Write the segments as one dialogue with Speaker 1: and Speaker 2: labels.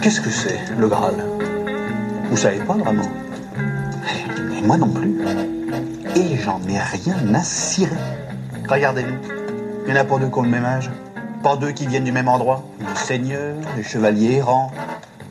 Speaker 1: Qu'est-ce que c'est, le Graal? Vous savez pas vraiment? Et moi non plus. Et j'en ai rien à cirer. Regardez-nous. Il y en a pas deux qui ont le même âge. Pas deux qui viennent du même endroit. Des seigneurs, des chevaliers errants,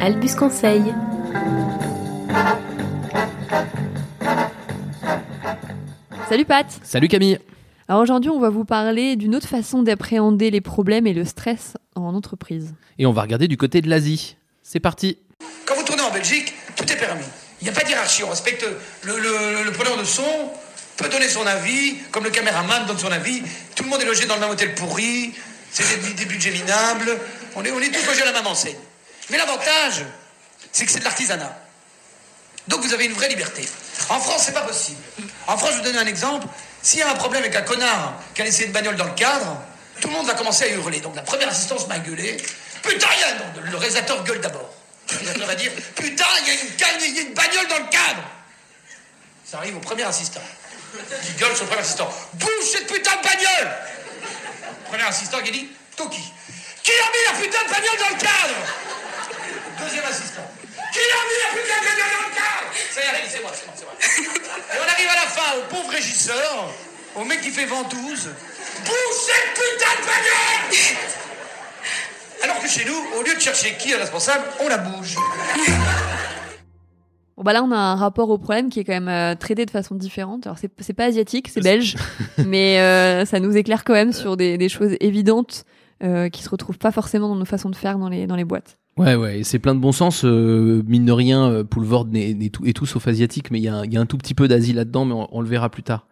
Speaker 2: Albus Conseil.
Speaker 3: Salut Pat
Speaker 4: Salut Camille
Speaker 3: Alors aujourd'hui on va vous parler d'une autre façon d'appréhender les problèmes et le stress en entreprise.
Speaker 4: Et on va regarder du côté de l'Asie. C'est parti
Speaker 5: Quand vous tournez en Belgique, tout est permis. Il n'y a pas de hiérarchie. On respecte le, le- le preneur de son, peut donner son avis, comme le caméraman donne son avis. Tout le monde est logé dans le même hôtel pourri. C'est des, des budgets minables. On est, on est tous logés à la même enseigne. Mais l'avantage, c'est que c'est de l'artisanat. Donc vous avez une vraie liberté. En France, c'est pas possible. En France, je vous donne un exemple. S'il y a un problème avec un connard qui a laissé une bagnole dans le cadre, tout le monde va commencer à hurler. Donc la première assistance m'a gueulé. Putain, il y a. Le réalisateur gueule d'abord. Le réalisateur va dire Putain, il y, a une il y a une bagnole dans le cadre. Ça arrive au premier assistant. Il gueule sur le premier assistant. Bouge cette putain de bagnole Premier assistant qui dit Toki. Qui a mis la putain de bagnole dans le cadre? Deuxième assistant. Qui a mis la putain de bagnole dans le cadre Ça y est, allez, c'est moi, c'est moi, c'est moi. Et on arrive à la fin au pauvre régisseur, au mec qui fait ventouse. Bouge cette putain de bagnole Alors que chez nous, au lieu de chercher qui est responsable, on la bouge.
Speaker 3: Bon bah là on a un rapport au problème qui est quand même euh, traité de façon différente. Alors c'est c'est pas asiatique, c'est belge, mais euh, ça nous éclaire quand même sur des, des choses évidentes euh, qui se retrouvent pas forcément dans nos façons de faire dans les, dans les boîtes.
Speaker 4: Ouais, ouais, c'est plein de bon sens. euh, mine de rien, euh, Poulvord n'est n'est tout, est tout sauf asiatique, mais il y, a un- il y a un tout petit peu d'Asie là-dedans, mais on, on le verra plus tard.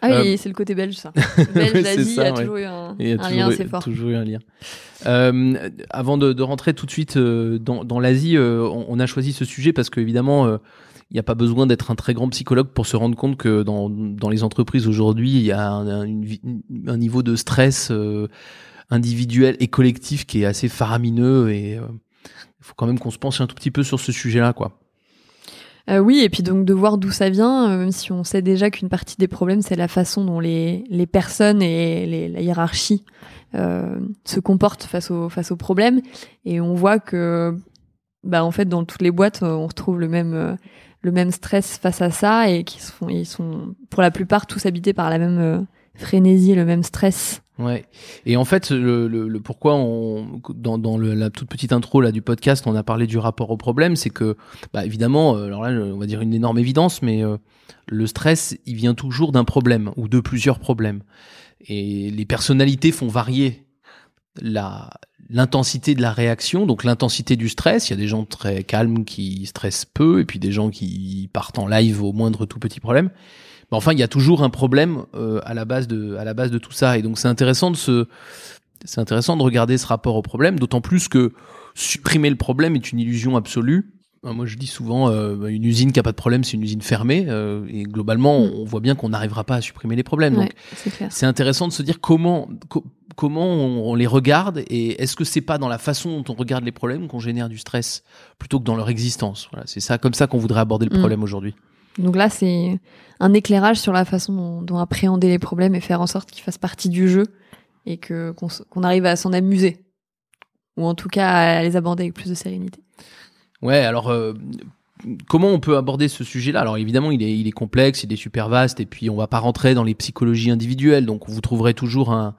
Speaker 3: Ah oui,
Speaker 4: Euh,
Speaker 3: c'est le côté belge ça. Belge, l'Asie, il y a toujours eu un,
Speaker 4: toujours
Speaker 3: lien
Speaker 4: eu-
Speaker 3: assez fort.
Speaker 4: Toujours eu un lien. Euh, avant de, de rentrer tout de suite euh, dans, dans l'Asie, euh, on, on a choisi ce sujet parce qu'évidemment, euh, il n'y a pas besoin d'être un très grand psychologue pour se rendre compte que dans, dans les entreprises aujourd'hui, il y a un, un- une un niveau de stress euh, individuel et collectif qui est assez faramineux et euh, il faut quand même qu'on se penche un tout petit peu sur ce sujet-là, quoi.
Speaker 3: Euh, oui, et puis donc de voir d'où ça vient, euh, même si on sait déjà qu'une partie des problèmes, c'est la façon dont les, les personnes et la hiérarchie euh, se comportent face aux, face aux problèmes. Et on voit que, bah, en fait, dans toutes les boîtes, on retrouve le même, le même stress face à ça et qui sont, ils sont pour la plupart tous habités par la même frénésie, le même stress.
Speaker 4: Ouais. Et en fait, le, le, le pourquoi on, dans, dans la toute petite intro là du podcast, on a parlé du rapport au problème, c'est que, bah, évidemment, euh, alors là, on va dire une énorme évidence, mais euh, le stress, il vient toujours d'un problème ou de plusieurs problèmes. Et les personnalités font varier la l'intensité de la réaction, donc l'intensité du stress. Il y a des gens très calmes qui stressent peu, et puis des gens qui partent en live au moindre tout petit problème. Mais enfin, il y a toujours un problème euh, à la base de à la base de tout ça, et donc c'est intéressant de se c'est intéressant de regarder ce rapport au problème, d'autant plus que supprimer le problème est une illusion absolue. Moi, je dis souvent, euh, une usine qui a pas de problème, c'est une usine fermée, euh, et globalement,
Speaker 3: Mm.
Speaker 4: on voit bien qu'on n'arrivera pas à supprimer les problèmes. Donc,
Speaker 3: Ouais, c'est
Speaker 4: intéressant de se dire comment co- comment on, on les regarde et est-ce que c'est pas dans la façon dont on regarde les problèmes qu'on génère du stress plutôt que dans leur existence? Voilà, c'est ça comme ça qu'on voudrait aborder le
Speaker 3: Mm.
Speaker 4: problème aujourd'hui.
Speaker 3: Donc là, c'est un éclairage sur la façon dont, appréhender les problèmes et faire en sorte qu'ils fassent partie du jeu et que qu'on arrive à s'en amuser. Ou en tout cas à les aborder avec plus de sérénité.
Speaker 4: Ouais, alors euh, comment on peut aborder ce sujet-là? Alors évidemment, il est, il est complexe, il est super vaste, et puis on va pas rentrer dans les psychologies individuelles, donc vous trouverez toujours un,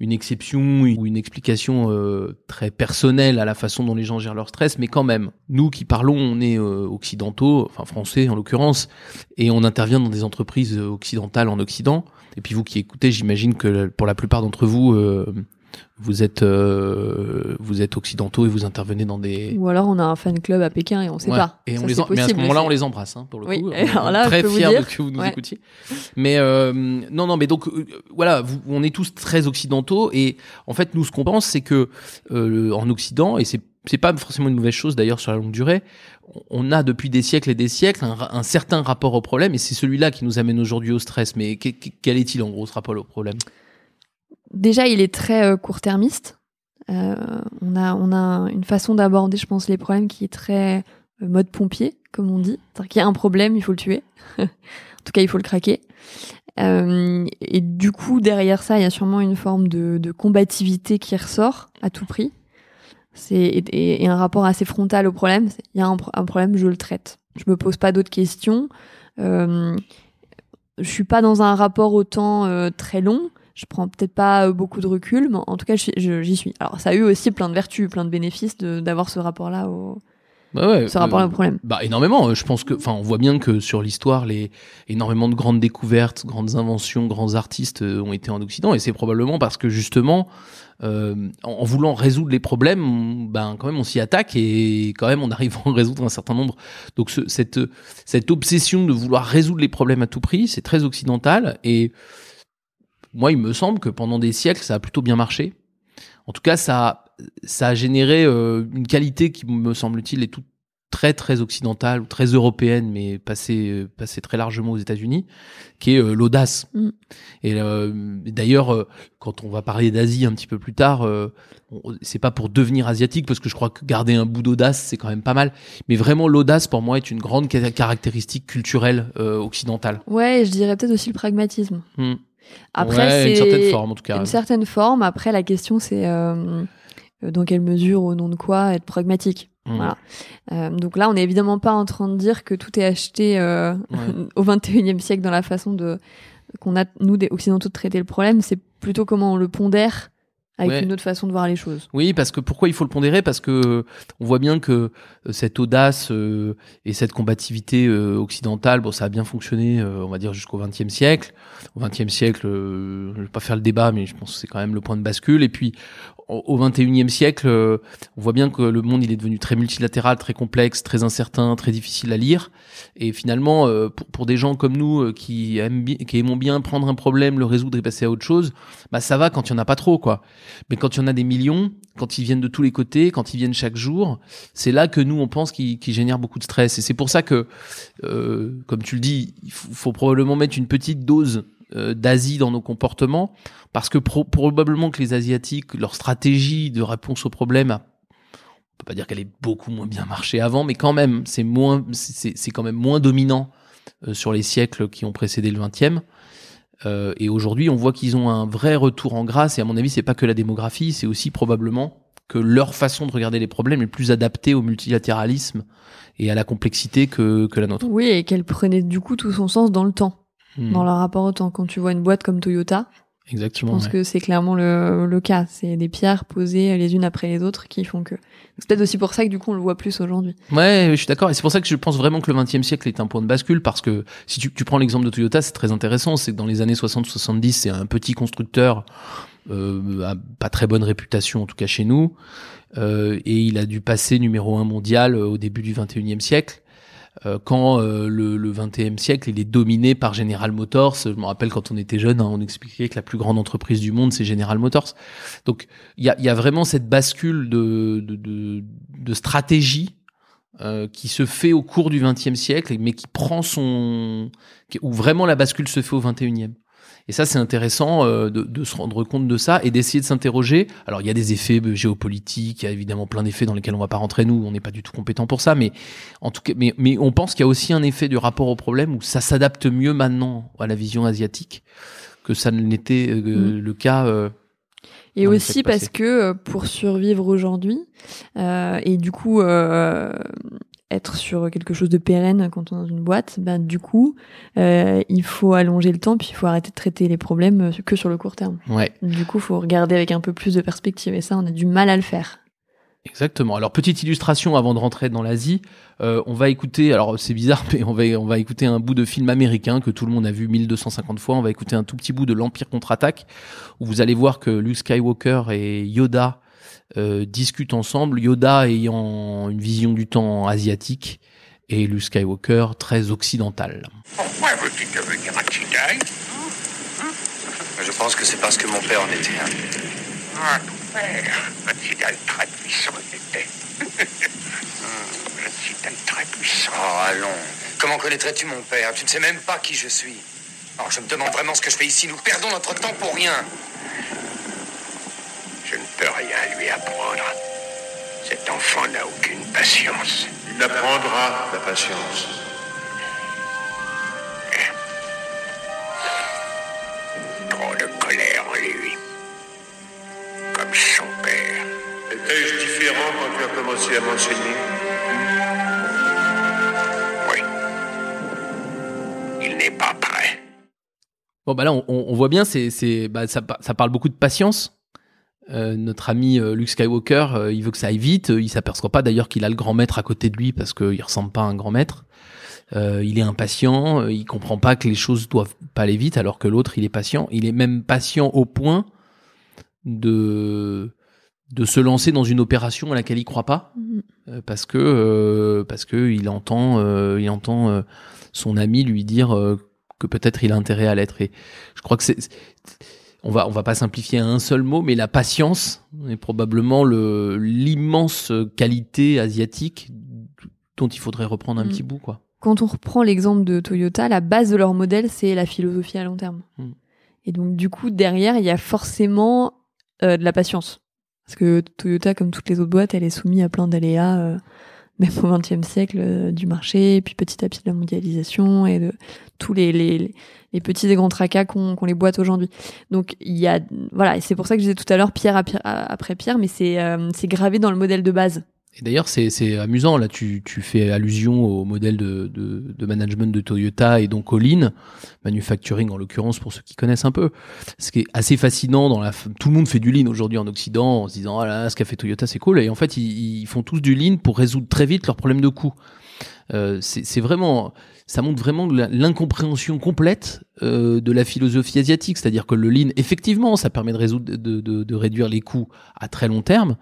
Speaker 4: une exception ou une explication euh, très personnelle à la façon dont les gens gèrent leur stress, mais quand même, nous qui parlons, on est euh, occidentaux, enfin français en l'occurrence, et on intervient dans des entreprises euh, occidentales en Occident. Et puis vous qui écoutez, j'imagine que pour la plupart d'entre vous, vous êtes euh, vous êtes occidentaux et vous intervenez dans des
Speaker 3: Ou alors on a un fan club à Pékin et on sait
Speaker 4: Ouais.
Speaker 3: pas.
Speaker 4: Et
Speaker 3: Ça,
Speaker 4: on les mais à ce moment-là, on les embrasse, hein, pour le
Speaker 3: Oui,
Speaker 4: coup.
Speaker 3: et
Speaker 4: On est
Speaker 3: alors là,
Speaker 4: très fiers de que vous nous
Speaker 3: Ouais.
Speaker 4: écoutiez. Mais euh, non, non, mais donc euh, voilà, vous, on est tous très occidentaux et en fait, nous, ce qu'on pense, c'est que euh, en Occident, et c'est c'est pas forcément une mauvaise chose d'ailleurs sur la longue durée, on a depuis des siècles et des siècles un, certain rapport au problème et c'est celui-là qui nous amène aujourd'hui au stress. Mais que- que- quel est-il en gros ce rapport au problème?
Speaker 3: Déjà, il est très euh, court-termiste. Euh, on, a, on a une façon d'aborder, je pense, les problèmes qui est très euh, mode pompier, comme on dit. C'est-à-dire qu'il y a un problème, il faut le tuer. en tout cas, il faut le craquer. Euh, et du coup, derrière ça, il y a sûrement une forme de, de combativité qui ressort à tout prix. C'est et, et- un rapport assez frontal au problème. Il y a un problème, je le traite. Je me pose pas d'autres questions. Euh, je suis pas dans un rapport autant euh, très long. Je prends peut-être pas euh, beaucoup de recul, mais en tout cas, j'y suis. Alors, ça a eu aussi plein de vertus, plein de bénéfices de- d'avoir ce rapport-là au,
Speaker 4: Bah ouais,
Speaker 3: ce rapport-là
Speaker 4: euh,
Speaker 3: au problème.
Speaker 4: Bah énormément. Euh, Je pense que, enfin, on voit bien que sur l'histoire, les énormément de grandes découvertes, grandes inventions, grands artistes ont été en Occident, et c'est probablement parce que justement, euh, en, en voulant résoudre les problèmes, on- ben quand même on s'y attaque et quand même on arrive à en résoudre un certain nombre. Donc ce- cette cette obsession de vouloir résoudre les problèmes à tout prix, c'est très occidental et moi il me semble que pendant des siècles ça a plutôt bien marché. En tout cas, ça, a- ça a généré euh, une qualité qui me semble-t-il est toute très très occidentale ou très européenne, mais passée euh, passée très largement aux États-Unis, qui est euh, l'audace.
Speaker 3: Mm.
Speaker 4: Et euh, d'ailleurs, quand on va parler d'Asie un petit peu plus tard, c'est pas pour devenir asiatique, parce que je crois que garder un bout d'audace, c'est quand même pas mal. Mais vraiment, l'audace pour moi est une grande ca- caractéristique culturelle occidentale.
Speaker 3: Ouais, et je dirais peut-être aussi le pragmatisme.
Speaker 4: Mm.
Speaker 3: Après,
Speaker 4: Ouais, une
Speaker 3: c'est
Speaker 4: certaine forme en tout cas.
Speaker 3: Une certaine forme. Après, la question, c'est euh, euh, dans quelle mesure, au nom de quoi, être pragmatique.
Speaker 4: Mm.
Speaker 3: Voilà. Euh, donc là, on n'est évidemment pas en train de dire que tout est acheté euh,
Speaker 4: Ouais.
Speaker 3: au 21e siècle dans la façon de qu'on a nous des occidentaux de traiter le problème. C'est plutôt comment on le pondère avec
Speaker 4: Ouais.
Speaker 3: une autre façon de voir les choses.
Speaker 4: Oui, parce que pourquoi il faut le pondérer? Parce que euh, on voit bien que euh, cette audace euh, et cette combativité occidentale, bon, ça a bien fonctionné, on va dire jusqu'au XXe siècle. Au XXe siècle, je vais pas faire le débat, mais je pense que c'est quand même le point de bascule. Et puis au- au XXIe siècle, euh, on voit bien que le monde il est devenu très multilatéral, très complexe, très incertain, très difficile à lire. Et finalement, euh, pour, pour des gens comme nous euh, qui aiment qui aimons bien prendre un problème, le résoudre et passer à autre chose, bah ça va quand il y en a pas trop, quoi. Mais quand il y en a des millions, quand ils viennent de tous les côtés, quand ils viennent chaque jour, c'est là que nous on pense qu'ils génèrent beaucoup de stress. Et c'est pour ça que, euh, comme tu le dis, il faut, probablement mettre une petite dose d'Asie dans nos comportements, parce que pro- probablement que les Asiatiques, leur stratégie de réponse au problème, a- on peut pas dire qu'elle ait beaucoup moins bien marché avant, mais quand même, c'est moins, c'est quand même moins dominant euh, sur les siècles qui ont précédé le 20e. Euh, et aujourd'hui, on voit qu'ils ont un vrai retour en grâce. Et à mon avis, c'est pas que la démographie, c'est aussi probablement que leur façon de regarder les problèmes est plus adaptée au multilatéralisme et à la complexité que, que la nôtre.
Speaker 3: Oui, et qu'elle prenait du coup tout son sens dans le temps,
Speaker 4: Hmm.
Speaker 3: dans leur rapport au temps. Quand tu vois une boîte comme Toyota, je
Speaker 4: Exactement.
Speaker 3: pense
Speaker 4: ouais.
Speaker 3: que c'est clairement le, le cas. C'est des pierres posées les unes après les autres qui font que. C'est peut-être aussi pour ça que du coup on le voit plus aujourd'hui.
Speaker 4: Ouais, je suis d'accord. Et c'est pour ça que je pense vraiment que le 20e siècle est un point de bascule parce que si tu, tu prends l'exemple de Toyota, c'est très intéressant. C'est que dans les années 60-70, c'est un petit constructeur euh, à pas très bonne réputation, en tout cas chez nous. Euh, et il a dû passer numéro un mondial euh, au début du 21e siècle. Euh, quand euh, le, le 20e siècle, il est dominé par General Motors. Je me rappelle quand on était jeune, hein, on expliquait que la plus grande entreprise du monde, c'est General Motors. Donc, il y a, y a vraiment cette bascule de, de, de, de stratégie euh, qui se fait au cours du XXe siècle, mais qui prend son, où vraiment la bascule se fait au XXIe. Et ça, c'est intéressant euh, de, de se rendre compte de ça et d'essayer de s'interroger. Alors, il y a des effets euh, géopolitiques, il y a évidemment plein d'effets dans lesquels on va pas rentrer nous, on n'est pas du tout compétent pour ça, mais en tout cas, mais, mais on pense qu'il y a aussi un effet du rapport au problème où ça s'adapte mieux maintenant à la vision asiatique que ça ne l'était euh,
Speaker 3: Mm.
Speaker 4: le cas. euh,
Speaker 3: Et aussi parce que pour survivre aujourd'hui, euh, et du coup être sur quelque chose de pérenne quand on est dans une boîte, ben du coup euh, il faut allonger le temps, puis il faut arrêter de traiter les problèmes euh, que sur le court terme.
Speaker 4: ouais.
Speaker 3: Du coup, il faut regarder avec un peu plus de perspective, et ça, on a du mal à le faire.
Speaker 4: Exactement. Alors petite illustration avant de rentrer dans l'Asie, euh, on va écouter. Alors c'est bizarre, mais on va on va écouter un bout de film américain que tout le monde a vu 1250 fois. On va écouter un tout petit bout de l'Empire contre-attaque où vous allez voir que Luke Skywalker et Yoda euh, discutent ensemble. Yoda ayant une vision du temps asiatique et Luke Skywalker très occidental.
Speaker 6: Pourquoi veux-tu devenir un Jedi
Speaker 7: Je pense que c'est parce que mon père en était un.
Speaker 6: Ah, ton père, un Jedi très puissant il était. un Jedi très puissant.
Speaker 7: Oh, allons. Comment connaîtrais-tu mon père? Tu ne sais même pas qui je suis. Alors je me demande vraiment ce que je fais ici. Nous perdons notre temps pour rien.
Speaker 6: Je ne peux rien lui apprendre. Cet enfant n'a aucune patience.
Speaker 8: Il apprendra la patience.
Speaker 6: Trop de colère en lui. Comme son père.
Speaker 8: Étais-je différent quand tu as commencé à m'enseigner?
Speaker 6: Oui. Il n'est pas prêt.
Speaker 4: Bon bah là on, on voit bien c'est c'est bah, ça, ça parle beaucoup de patience. Euh, notre ami euh, Luke Skywalker, euh, il veut que ça aille vite. Il s'aperçoit pas d'ailleurs qu'il a le grand maître à côté de lui parce qu'il ressemble pas à un grand maître. Il est impatient, il comprend pas que les choses doivent pas aller vite alors que l'autre il est patient. Il est même patient au point de de se lancer dans une opération à laquelle il croit pas euh, parce que parce que il entend il entend son ami lui dire que peut-être il a intérêt à l'être et je crois que c'est- on va on va pas simplifier à un seul mot mais la patience est probablement le l'immense qualité asiatique dont il faudrait reprendre un
Speaker 3: Mm.
Speaker 4: petit bout quoi.
Speaker 3: Quand on reprend l'exemple de Toyota, la base de leur modèle, c'est la philosophie à long terme.
Speaker 4: Mm.
Speaker 3: Et donc, du coup, derrière, il y a forcément euh, de la patience. Parce que Toyota, comme toutes les autres boîtes, elle est soumise à plein d'aléas, euh, même au XXe siècle, euh, du marché, puis petit à petit de la mondialisation et de tous les, les, petits et grands tracas qu'ont les boîtes aujourd'hui. Donc, il y a, voilà, et c'est pour ça que je disais tout à l'heure pierre, après pierre, mais c'est euh, c'est gravé dans le modèle de base.
Speaker 4: Et d'ailleurs, c'est amusant. Là, tu, tu fais allusion au modèle de, de, de management de Toyota et donc au Lean, manufacturing en l'occurrence pour ceux qui connaissent un peu. Ce qui est assez fascinant dans la, tout le monde fait du Lean aujourd'hui en Occident en se disant ah là, ce qu'a fait Toyota c'est cool. Et en fait, ils, ils font tous du Lean pour résoudre très vite leurs problèmes de coût. Euh, c'est vraiment, ça montre vraiment l'incompréhension complète euh, de la philosophie asiatique. C'est-à-dire que le Lean, effectivement, ça permet de résoudre, de, de, de réduire les coûts à très long terme.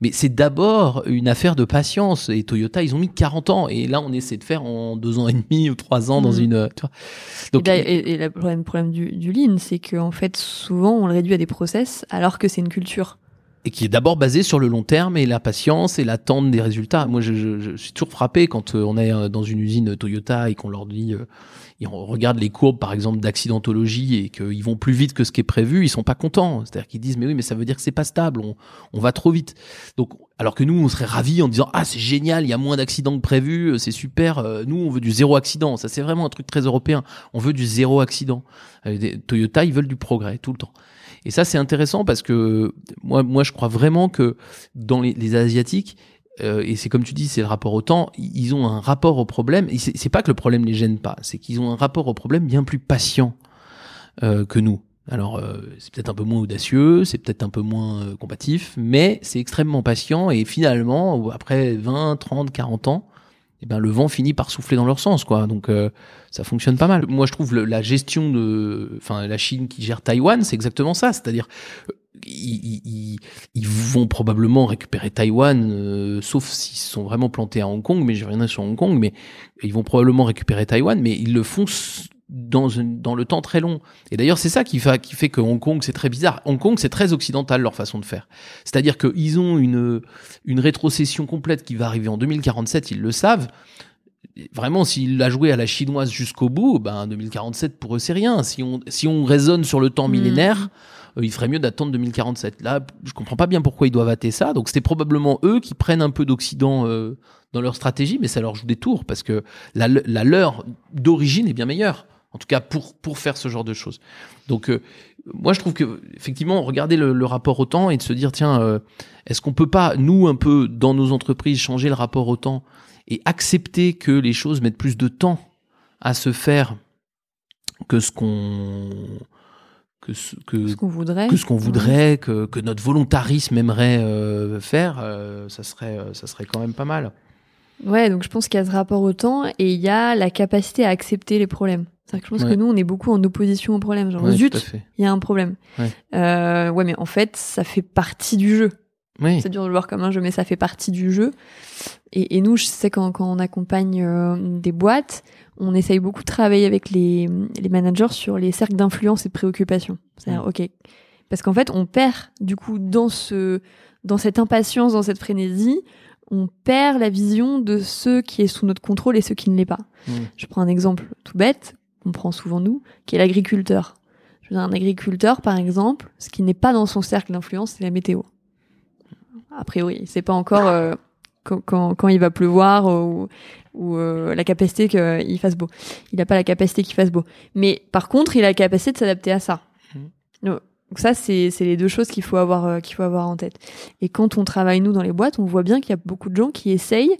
Speaker 4: Mais c'est d'abord une affaire de patience. Et Toyota, ils ont mis 40 ans. Et là, on essaie de faire en deux ans et demi ou trois ans dans
Speaker 3: Mhm.
Speaker 4: une. Tu vois.
Speaker 3: et, là, et, et le problème, problème du, du lean, c'est qu'en fait, souvent, on le réduit à des process alors que c'est une culture.
Speaker 4: Et qui est d'abord basé sur le long terme et la patience et l'attente des résultats. Moi, je, je- je suis toujours frappé quand euh, on est euh, dans une usine Toyota et qu'on leur dit, euh, et on regarde les courbes, par exemple, d'accidentologie et qu'ils vont plus vite que ce qui est prévu, ils sont pas contents. C'est-à-dire qu'ils disent, mais oui, mais ça veut dire que c'est pas stable, on, on va trop vite. Donc, alors que nous, on serait ravis en disant, ah, c'est génial, il y a moins d'accidents que prévu, euh, c'est super. euh, Nous, on veut du zéro accident. Ça, c'est vraiment un truc très européen. On veut du zéro accident. Euh, Toyota, ils veulent du progrès tout le temps. Et ça, c'est intéressant parce que moi, moi, je crois vraiment que dans les, asiatiques, euh, et c'est comme tu dis, c'est le rapport au temps. Ils ont un rapport au problème. Et c'est pas que le problème les gêne pas, c'est qu'ils ont un rapport au problème bien plus patient euh, que nous. Alors, euh, c'est peut-être un peu moins audacieux, c'est peut-être un peu moins euh, combatif, mais c'est extrêmement patient. Et finalement, après 20, 30, 40 ans, eh ben, le vent finit par souffler dans leur sens, quoi. Donc, euh, ça fonctionne pas mal. Moi, je trouve le- la gestion de, enfin, la Chine qui gère Taïwan, c'est exactement ça. C'est-à-dire, ils, ils- ils vont probablement récupérer Taïwan, euh, sauf s'ils sont vraiment plantés à Hong Kong. Mais je reviendrai sur Hong Kong. Mais ils vont probablement récupérer Taïwan, mais ils le font dans, une- dans le temps très long. Et d'ailleurs, c'est ça qui fait, qui fait que Hong Kong, c'est très bizarre. Hong Kong, c'est très occidental leur façon de faire. C'est-à-dire qu'ils ont une, une rétrocession complète qui va arriver en 2047, ils le savent. Vraiment, s'il l'a joué à la chinoise jusqu'au bout, ben 2047 pour eux c'est rien. Si on si on raisonne sur le temps
Speaker 3: Mm.
Speaker 4: millénaire, euh, il ferait mieux d'attendre 2047. Là, je comprends pas bien pourquoi ils doivent hâter ça. Donc c'était probablement eux qui prennent un peu d'Occident euh, dans leur stratégie, mais ça leur joue des tours parce que la, la leur d'origine est bien meilleure. En tout cas pour pour faire ce genre de choses. Donc euh, moi je trouve que effectivement regarder le, le rapport au temps et de se dire tiens est-ce qu'on peut pas nous un peu dans nos entreprises changer le rapport au temps et accepter que les choses mettent plus de temps à se faire que ce qu'on que ce que
Speaker 3: Ce qu'on voudrait.
Speaker 4: que ce qu'on voudrait, que, que notre volontarisme aimerait euh, faire, euh, ça serait euh, ça serait quand même pas mal.
Speaker 3: Ouais, donc je pense qu'il y a ce rapport au temps et il y a la capacité à accepter les problèmes. C'est-à-dire que je pense
Speaker 4: Ouais.
Speaker 3: que nous, on est beaucoup en opposition aux problèmes. Genre,
Speaker 4: Ouais,
Speaker 3: zut, il y a un problème. Euh, ouais, mais en fait, ça fait partie du jeu.
Speaker 4: Oui.
Speaker 3: C'est dur de le voir comme un jeu, mais ça fait partie du jeu. Et, et nous, je sais quand, quand on accompagne euh, des boîtes, on essaye beaucoup de travailler avec les, les managers sur les cercles d'influence et de préoccupation. C'est-à-dire, ok, parce qu'en fait, on perd du coup dans ce, dans cette impatience, dans cette frénésie, on perd la vision de ce qui est sous notre contrôle et ce qui ne l'est pas. Je prends un exemple tout bête, qu'on prend souvent nous, qui est l'agriculteur. Je veux dire, un agriculteur, par exemple, ce qui n'est pas dans son cercle d'influence, c'est la météo. A priori, il sait pas encore euh, quand, quand, quand il va pleuvoir ou, ou euh, la capacité qu'il fasse beau. Il n'a pas la capacité qu'il fasse beau. Mais par contre, il a la capacité de s'adapter à ça. Donc ça, c'est c'est les deux choses qu'il faut avoir euh, qu'il faut avoir en tête. Et quand on travaille nous dans les boîtes, on voit bien qu'il y a beaucoup de gens qui essayent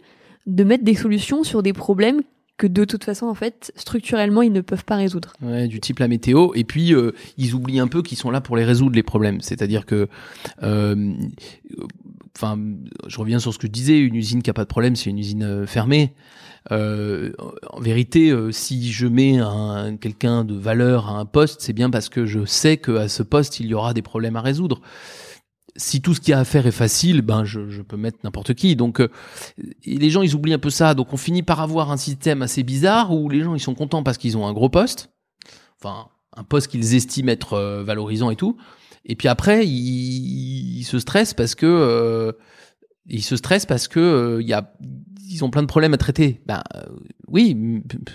Speaker 3: de mettre des solutions sur des problèmes que de toute façon, en fait, structurellement, ils ne peuvent pas résoudre.
Speaker 4: Ouais, du type la météo. Et puis, euh, ils oublient un peu qu'ils sont là pour les résoudre, les problèmes. C'est-à-dire que, euh, enfin, je reviens sur ce que je disais, une usine qui a pas de problème, c'est une usine euh, fermée. Euh, en vérité, euh, si je mets un, quelqu'un de valeur à un poste, c'est bien parce que je sais qu'à ce poste, il y aura des problèmes à résoudre. Si tout ce qu'il y a à faire est facile, ben je, peux mettre n'importe qui. Donc les gens ils oublient un peu ça. Donc on finit par avoir un système assez bizarre où les gens ils sont contents parce qu'ils ont un gros poste, enfin un poste qu'ils estiment être valorisant et tout. Et puis après ils se stressent parce que euh, ils se stressent parce que euh, il y a ils ont plein de problèmes à traiter. Ben euh, oui,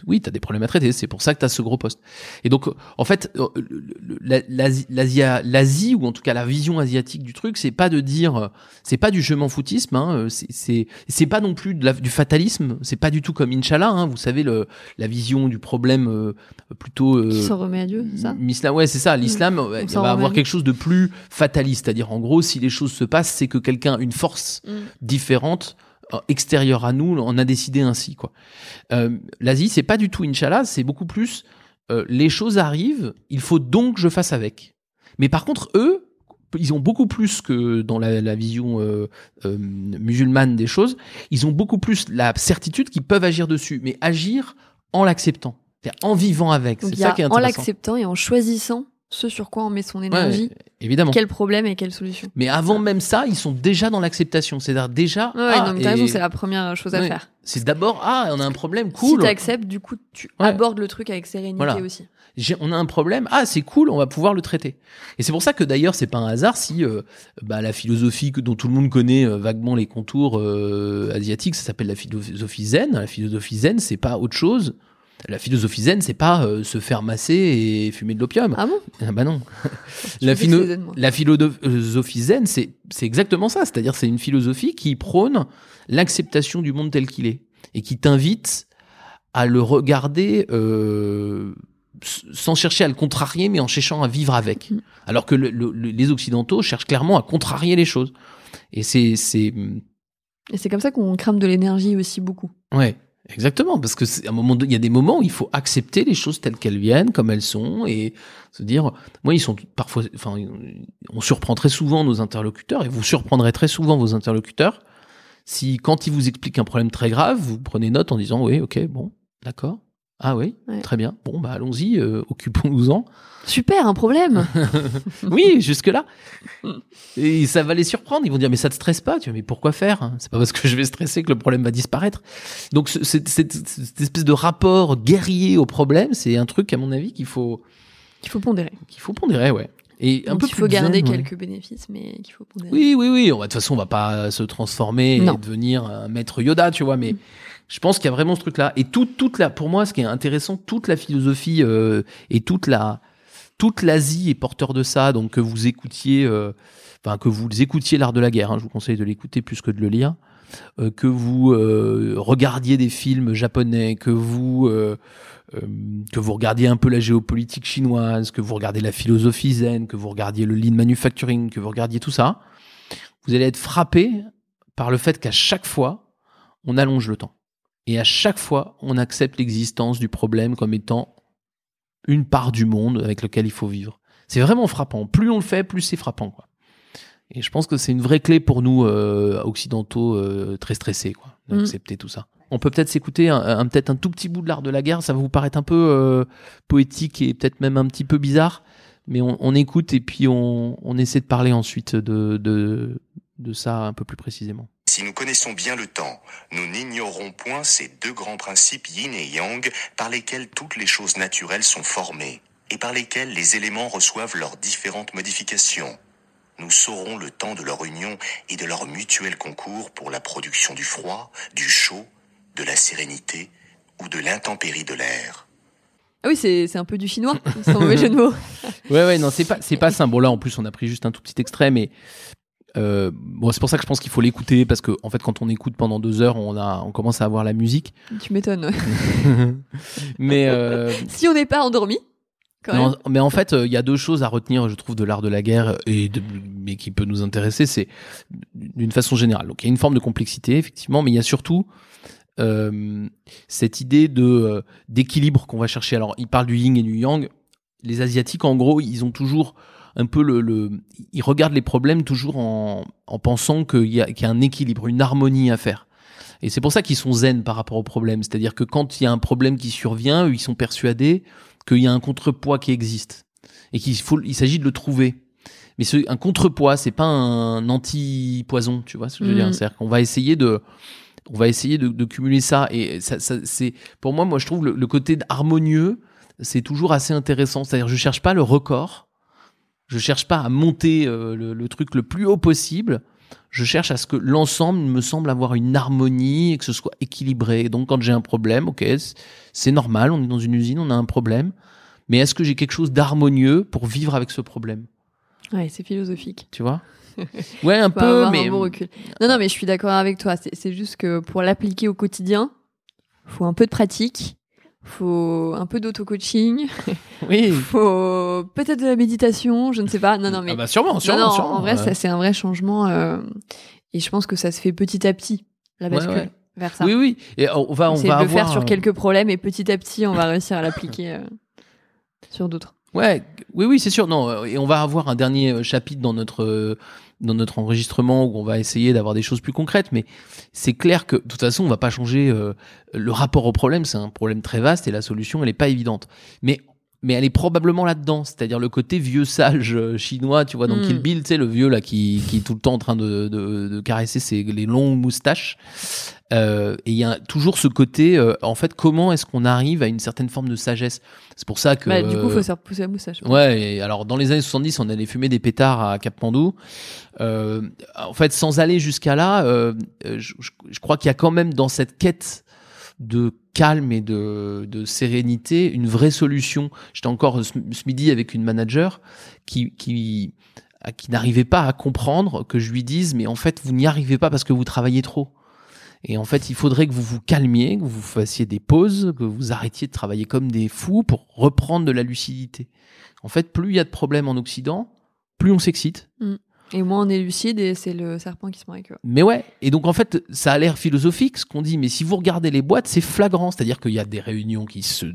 Speaker 4: oui, t'as des problèmes à traiter. C'est pour ça que t'as ce gros poste. Et donc, euh, en fait, euh, l'Asie, l'Asie ou en tout cas la vision asiatique du truc, c'est pas de dire, euh, c'est pas du je m'en foutisme. Hein, euh, c'est- c'est pas non plus de la- du fatalisme. C'est pas du tout comme Inch'Allah. Hein, vous savez le la vision du problème euh, plutôt. euh,
Speaker 3: Qui s'en remet à Dieu, c'est ça
Speaker 4: L'islam, ouais, c'est ça. L'islam, euh, il
Speaker 3: s'en
Speaker 4: va avoir quelque chose de plus fataliste, c'est-à-dire en gros, si les choses se passent, c'est que quelqu'un, une force
Speaker 3: Mm.
Speaker 4: Différente, euh, extérieure à nous, en a décidé ainsi, quoi. Euh, L'Asie, c'est pas du tout Inch'Allah, c'est beaucoup plus euh, les choses arrivent, il faut donc que je fasse avec. Mais par contre, eux, ils ont beaucoup plus que dans la, la vision euh, euh, musulmane des choses, ils ont beaucoup plus la certitude qu'ils peuvent agir dessus, mais agir en l'acceptant, en vivant avec. C'est ça qui est
Speaker 3: en
Speaker 4: intéressant.
Speaker 3: l'acceptant et en choisissant ce sur quoi on met son énergie,
Speaker 4: évidemment.
Speaker 3: quel problème et quelle solution.
Speaker 4: Mais avant même ça, ils sont déjà dans l'acceptation. C'est-à-dire déjà.
Speaker 3: Ouais,
Speaker 4: ah,
Speaker 3: donc t'as raison, c'est la première chose à
Speaker 4: Ouais.
Speaker 3: faire.
Speaker 4: C'est d'abord, ah, on a un problème,
Speaker 3: Si
Speaker 4: cool.
Speaker 3: tu acceptes, du coup, tu
Speaker 4: Ouais.
Speaker 3: abordes le truc avec sérénité
Speaker 4: Voilà.
Speaker 3: aussi.
Speaker 4: On a un problème, ah, c'est cool, on va pouvoir le traiter. Et c'est pour ça que d'ailleurs, c'est pas un hasard si euh, bah, la philosophie que, dont tout le monde connaît euh, vaguement les contours euh, asiatiques, ça s'appelle la philosophie zen. La philosophie zen, c'est pas autre chose. La philosophie zen, c'est pas euh, se faire masser et fumer de l'opium.
Speaker 3: Ah bon?
Speaker 4: Ah bah non. La, philo-
Speaker 3: zen,
Speaker 4: philosophie zen, c'est exactement ça. C'est-à-dire, c'est une philosophie qui prône l'acceptation du monde tel qu'il est et qui t'invite à le regarder euh, sans chercher à le contrarier, mais en cherchant à vivre avec.
Speaker 3: Mm.
Speaker 4: Alors que le- le- le- les Occidentaux cherchent clairement à contrarier les choses. Et c'est c'est
Speaker 3: Et c'est comme ça qu'on crame de l'énergie aussi beaucoup.
Speaker 4: Ouais, exactement, parce que c'est un moment, il y a des moments où il faut accepter les choses telles qu'elles viennent, comme elles sont, et se dire, moi, ils sont parfois, enfin, on surprend très souvent nos interlocuteurs, et vous surprendrez très souvent vos interlocuteurs, si quand ils vous expliquent un problème très grave, vous prenez note en disant, oui, ok, bon, d'accord, ah oui,
Speaker 3: Ouais.
Speaker 4: très bien, bon, bah allons-y, euh, occupons-nous-en.
Speaker 3: Super, un problème
Speaker 4: Oui, jusque-là. Et ça va les surprendre. Ils vont dire, mais ça te stresse pas? Tu vois, mais pourquoi faire? C'est pas parce que je vais stresser que le problème va disparaître. Donc, ce- cette, espèce de rapport guerrier au problème, c'est un truc, à mon avis, qu'il faut,
Speaker 3: qu'il faut pondérer.
Speaker 4: qu'il faut pondérer, ouais. Et un
Speaker 3: Donc,
Speaker 4: peu
Speaker 3: il faut garder
Speaker 4: zen, ouais.
Speaker 3: quelques bénéfices, mais qu'il faut pondérer.
Speaker 4: Oui, oui, oui. On va, de toute façon, on va pas se transformer
Speaker 3: Non.
Speaker 4: et devenir un maître Yoda, tu vois. Mais je pense qu'il y a vraiment ce truc-là. Et tout, toute la, pour moi, ce qui est intéressant, toute la philosophie euh, et toute la, toute l'Asie est porteur de ça. Donc que vous écoutiez, euh, que vous écoutiez l'art de la guerre. hein, je vous conseille de l'écouter plus que de le lire. euh, que vous euh, regardiez des films japonais, que vous que vous regardiez un peu la géopolitique chinoise, que vous regardiez la philosophie zen, que vous regardiez le lean manufacturing, que vous regardiez tout ça, vous allez être frappé par le fait qu'à chaque fois, on allonge le temps. Et à chaque fois, on accepte l'existence du problème comme étant une part du monde avec lequel il faut vivre. C'est vraiment frappant. Plus on le fait, plus c'est frappant. Quoi. Et je pense que c'est une vraie clé pour nous euh, occidentaux euh, très stressés, quoi,
Speaker 3: Mm.
Speaker 4: d'accepter tout ça. On peut peut-être s'écouter un, un- peut-être un tout petit bout de l'art de la guerre. Ça va vous paraître un peu euh, poétique et peut-être même un petit peu bizarre, mais on, on écoute et puis on, on essaie de parler ensuite de, de, de ça un peu plus précisément.
Speaker 9: Si nous connaissons bien le temps, nous n'ignorons point ces deux grands principes yin et yang par lesquels toutes les choses naturelles sont formées et par lesquels les éléments reçoivent leurs différentes modifications. Nous saurons le temps de leur union et de leur mutuel concours pour la production du froid, du chaud, de la sérénité ou de l'intempérie de l'air.
Speaker 3: Ah oui, c'est c'est un peu du chinois, sans mauvais jeu de mots.
Speaker 4: Ouais, ouais, non, c'est pas, c'est pas simple. Bon, là, en plus, on a pris juste un tout petit extrait, mais euh, bon, c'est pour ça que je pense qu'il faut l'écouter parce que, en fait, quand on écoute pendant deux heures, on a, on commence à avoir la musique.
Speaker 3: Tu m'étonnes. ouais.
Speaker 4: mais euh,
Speaker 3: Si on n'est pas endormi, quand
Speaker 4: mais,
Speaker 3: même.
Speaker 4: en, mais en fait, euh, il y a deux choses à retenir, je trouve, de l'art de la guerre et de, mais qui peut nous intéresser, c'est d'une façon générale. Donc, il y a une forme de complexité, effectivement, mais il y a surtout cette idée de d'équilibre qu'on va chercher. Alors, il parle du yin et du yang. Les asiatiques, en gros, ils ont toujours un peu le, le ils regardent les problèmes toujours en, en pensant qu'il y, a- qu'il y a un équilibre, une harmonie à faire. Et c'est pour ça qu'ils sont zen par rapport au problème. C'est-à-dire que quand il y a un problème qui survient, eux, ils sont persuadés qu'il y a un contrepoids qui existe et qu'il faut, il s'agit de le trouver. Mais ce, un contrepoids, c'est pas un anti-poison, tu vois ce que je veux dire. C'est-à-dire qu'on va essayer de, on va essayer de, de cumuler ça. Et ça, ça c'est, pour moi, moi, je trouve le, le côté harmonieux, c'est toujours assez intéressant. C'est-à-dire, je cherche pas le record, je cherche pas à monter euh, le, le truc le plus haut possible. Je cherche à ce que l'ensemble me semble avoir une harmonie et que ce soit équilibré. Donc, quand j'ai un problème, ok, c'est- normal, on est dans une usine, on a un problème. Mais est-ce que j'ai quelque chose d'harmonieux pour vivre avec ce problème?
Speaker 3: Ouais, c'est philosophique.
Speaker 4: Tu vois? Ouais, un peu, mais
Speaker 3: un bon recul. Non, non, mais je suis d'accord avec toi. C'est c'est juste que pour l'appliquer au quotidien, faut un peu de pratique, faut un peu d'auto-coaching,
Speaker 4: oui.
Speaker 3: faut peut-être de la méditation, je ne sais pas. Non, non, mais
Speaker 4: Ah bah sûrement, sûrement,
Speaker 3: non,
Speaker 4: sûrement,
Speaker 3: en vrai, ça c'est un vrai changement, euh, et je pense que ça se fait petit à petit la bascule
Speaker 4: ouais.
Speaker 3: vers ça.
Speaker 4: Oui, oui. Et on va, on va
Speaker 3: de le faire sur quelques problèmes et petit à petit, on va réussir à l'appliquer euh, sur d'autres.
Speaker 4: Ouais, oui, oui, c'est sûr. Non, euh, et on va avoir un dernier chapitre dans notre dans notre enregistrement où on va essayer d'avoir des choses plus concrètes. Mais c'est clair que de toute façon, on va pas changer euh, le rapport au problème. C'est un problème très vaste et la solution, elle est pas évidente. Mais mais elle est probablement là-dedans, c'est-à-dire le côté vieux sage euh, chinois, tu vois, dans
Speaker 3: Mm.
Speaker 4: Kill Bill, tu sais, le vieux là qui, qui est tout le temps en train de, de, de caresser ses, les longues moustaches. Euh, et il y a toujours ce côté, euh, en fait, comment est-ce qu'on arrive à une certaine forme de sagesse? C'est pour ça que.
Speaker 3: Bah, du coup,
Speaker 4: euh,
Speaker 3: faut se faire pousser la moustache.
Speaker 4: Ouais, et alors dans les années 70, on allait fumer des pétards à Cap Pandou. Euh, en fait, sans aller jusqu'à là, euh, euh, je, je- je crois qu'il y a quand même dans cette quête de calme et de, sérénité une vraie solution. J'étais encore ce, midi avec une manager qui, qui, qui n'arrivait pas à comprendre que je lui dise, mais en fait, vous n'y arrivez pas parce que vous travaillez trop. Et en fait, il faudrait que vous vous calmiez, que vous fassiez des pauses, que vous arrêtiez de travailler comme des fous pour reprendre de la lucidité. En fait, plus il y a de problèmes en Occident, plus on s'excite.
Speaker 3: Mm. Et moins on est lucide et c'est le serpent qui se mord avec eux.
Speaker 4: Mais ouais, et donc en fait, ça a l'air philosophique ce qu'on dit, mais si vous regardez les boîtes, c'est flagrant. C'est-à-dire qu'il y a des réunions qui se. Mais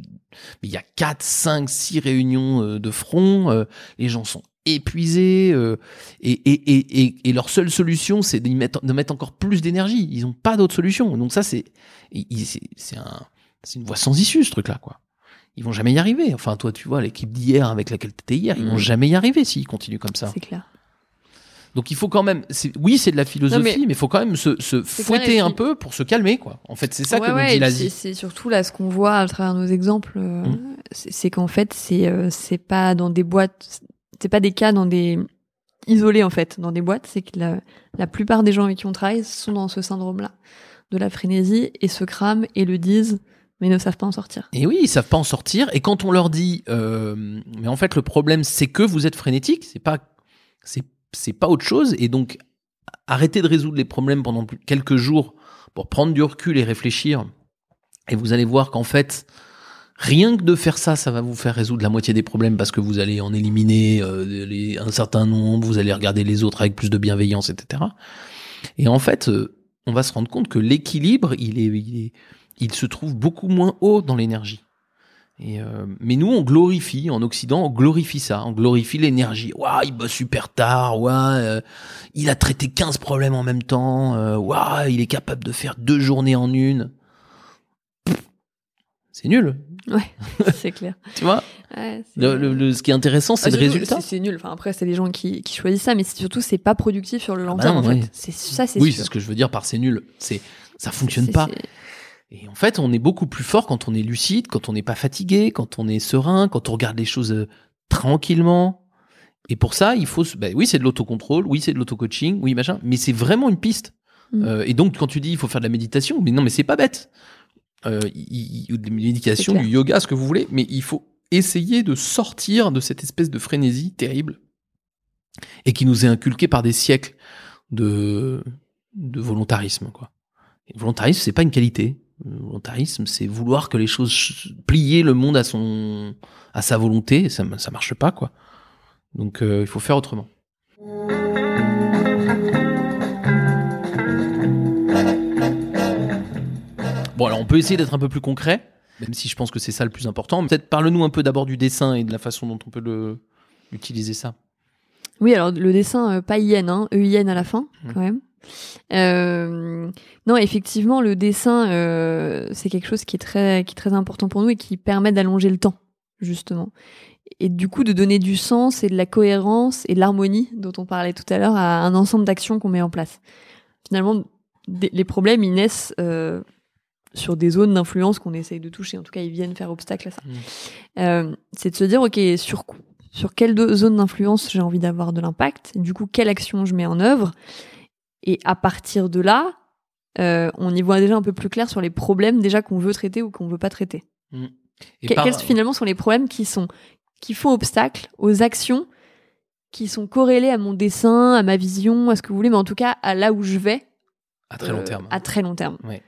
Speaker 4: il y a 4, 5, 6 réunions euh, de front, euh, les gens sont épuisés, euh, et, et, et, et, leur seule solution, c'est d'y mettre, de mettre encore plus d'énergie. Ils n'ont pas d'autre solution. Donc ça, c'est c'est un, c'est une voie sans issue, ce truc-là, quoi. Ils vont jamais y arriver. Enfin, toi, tu vois, l'équipe d'hier avec laquelle tu étais hier, ils vont
Speaker 3: Mm.
Speaker 4: jamais y arriver s'ils continuent comme ça.
Speaker 3: C'est clair.
Speaker 4: Donc il faut quand même, c'est- oui, c'est de la philosophie,
Speaker 3: Non,
Speaker 4: mais il faut quand même se, se fouetter
Speaker 3: clair,
Speaker 4: un
Speaker 3: puis-
Speaker 4: peu pour se calmer, quoi. En fait, c'est ça
Speaker 3: Ouais,
Speaker 4: que
Speaker 3: ouais,
Speaker 4: nous dit l'Asie.
Speaker 3: C'est surtout là ce qu'on voit à travers nos exemples, euh,
Speaker 4: Mm.
Speaker 3: c'est c'est qu'en fait c'est euh, c'est pas dans des boîtes, c'est pas des cas dans des isolés en fait, dans des boîtes, c'est que la, la plupart des gens avec qui on travaille sont dans ce syndrome-là de la frénésie et se crament et le disent, mais ne savent pas en sortir.
Speaker 4: Et oui, ils savent pas en sortir. Et quand on leur dit, euh, mais en fait, le problème, c'est que vous êtes frénétique, c'est pas, c'est, c'est pas autre chose. Et donc, arrêtez de résoudre les problèmes pendant quelques jours pour prendre du recul et réfléchir. Et vous allez voir qu'en fait, rien que de faire ça, ça va vous faire résoudre la moitié des problèmes parce que vous allez en éliminer euh, un certain nombre, vous allez regarder les autres avec plus de bienveillance, etc. Et en fait, euh, on va se rendre compte que l'équilibre, il il est, il se trouve beaucoup moins haut dans l'énergie. Et euh, mais nous, on glorifie en Occident, on glorifie ça, on glorifie l'énergie. Waouh, il bosse super tard. Waouh, euh, il a traité 15 problèmes en même temps. euh, Waouh, il est capable de faire deux journées en une. C'est nul,
Speaker 3: Ouais, c'est clair.
Speaker 4: tu vois.
Speaker 3: Ouais, c'est-
Speaker 4: Le, le- le- ce qui est intéressant, c'est
Speaker 3: Ah,
Speaker 4: le résultat.
Speaker 3: C'est nul. Enfin, après, c'est les gens qui, qui choisissent ça, mais surtout, c'est pas productif sur le long
Speaker 4: bah
Speaker 3: terme.
Speaker 4: non,
Speaker 3: en fait.
Speaker 4: oui.
Speaker 3: C'est ça, c'est
Speaker 4: Oui, c'est ce que je veux dire par c'est nul. C'est ça fonctionne pas. Et en fait, on est beaucoup plus fort quand on est lucide, quand on n'est pas fatigué, quand on est serein, quand on regarde les choses euh, tranquillement. Et pour ça, il faut. bah oui, c'est de l'autocontrôle, oui, c'est de l'auto-coaching, oui, machin. Mais c'est vraiment une piste.
Speaker 3: Mm.
Speaker 4: Euh, et donc, quand tu dis il faut faire de la méditation, mais non, mais c'est pas bête. Euh, il- il- de la méditation, du yoga, ce que vous voulez, mais il faut essayer de sortir de cette espèce de frénésie terrible et qui nous est inculquée par des siècles de, de volontarisme, quoi. Et le volontarisme, c'est pas une qualité. Le volontarisme, c'est vouloir que les choses ch- plier le monde à son à sa volonté. Ça ça marche pas, quoi. Donc euh, il faut faire autrement. Bon, alors on peut essayer d'être un peu plus concret, même si je pense que c'est ça le plus important. Peut-être parle-nous un peu d'abord du dessin et de la façon dont on peut le utiliser ça.
Speaker 3: Oui, alors le dessin, euh, pas IN, hein, EIN à la fin,
Speaker 4: Mm.
Speaker 3: quand même. Euh, non, effectivement, le dessin, euh, c'est quelque chose qui est, très, qui est très important pour nous et qui permet d'allonger le temps, justement. Et du coup, de donner du sens et de la cohérence et de l'harmonie dont on parlait tout à l'heure à un ensemble d'actions qu'on met en place. Finalement, les problèmes, ils naissent euh, sur des zones d'influence qu'on essaye de toucher. En tout cas, ils viennent faire obstacle à ça. Euh, c'est de se dire, OK, sur, sur quelle zones d'influence j'ai envie d'avoir de l'impact, du coup, quelle action je mets en œuvre? Et à partir de là, euh, on y voit déjà un peu plus clair sur les problèmes déjà qu'on veut traiter ou qu'on veut pas traiter.
Speaker 4: Et
Speaker 3: Que-
Speaker 4: par-
Speaker 3: Quels finalement sont les problèmes qui sont qui font obstacle aux actions qui sont corrélées à mon dessin, à ma vision, à ce que vous voulez, mais en tout cas à là où je vais
Speaker 4: à très long
Speaker 3: euh,
Speaker 4: terme.
Speaker 3: À très long terme.
Speaker 4: Ouais.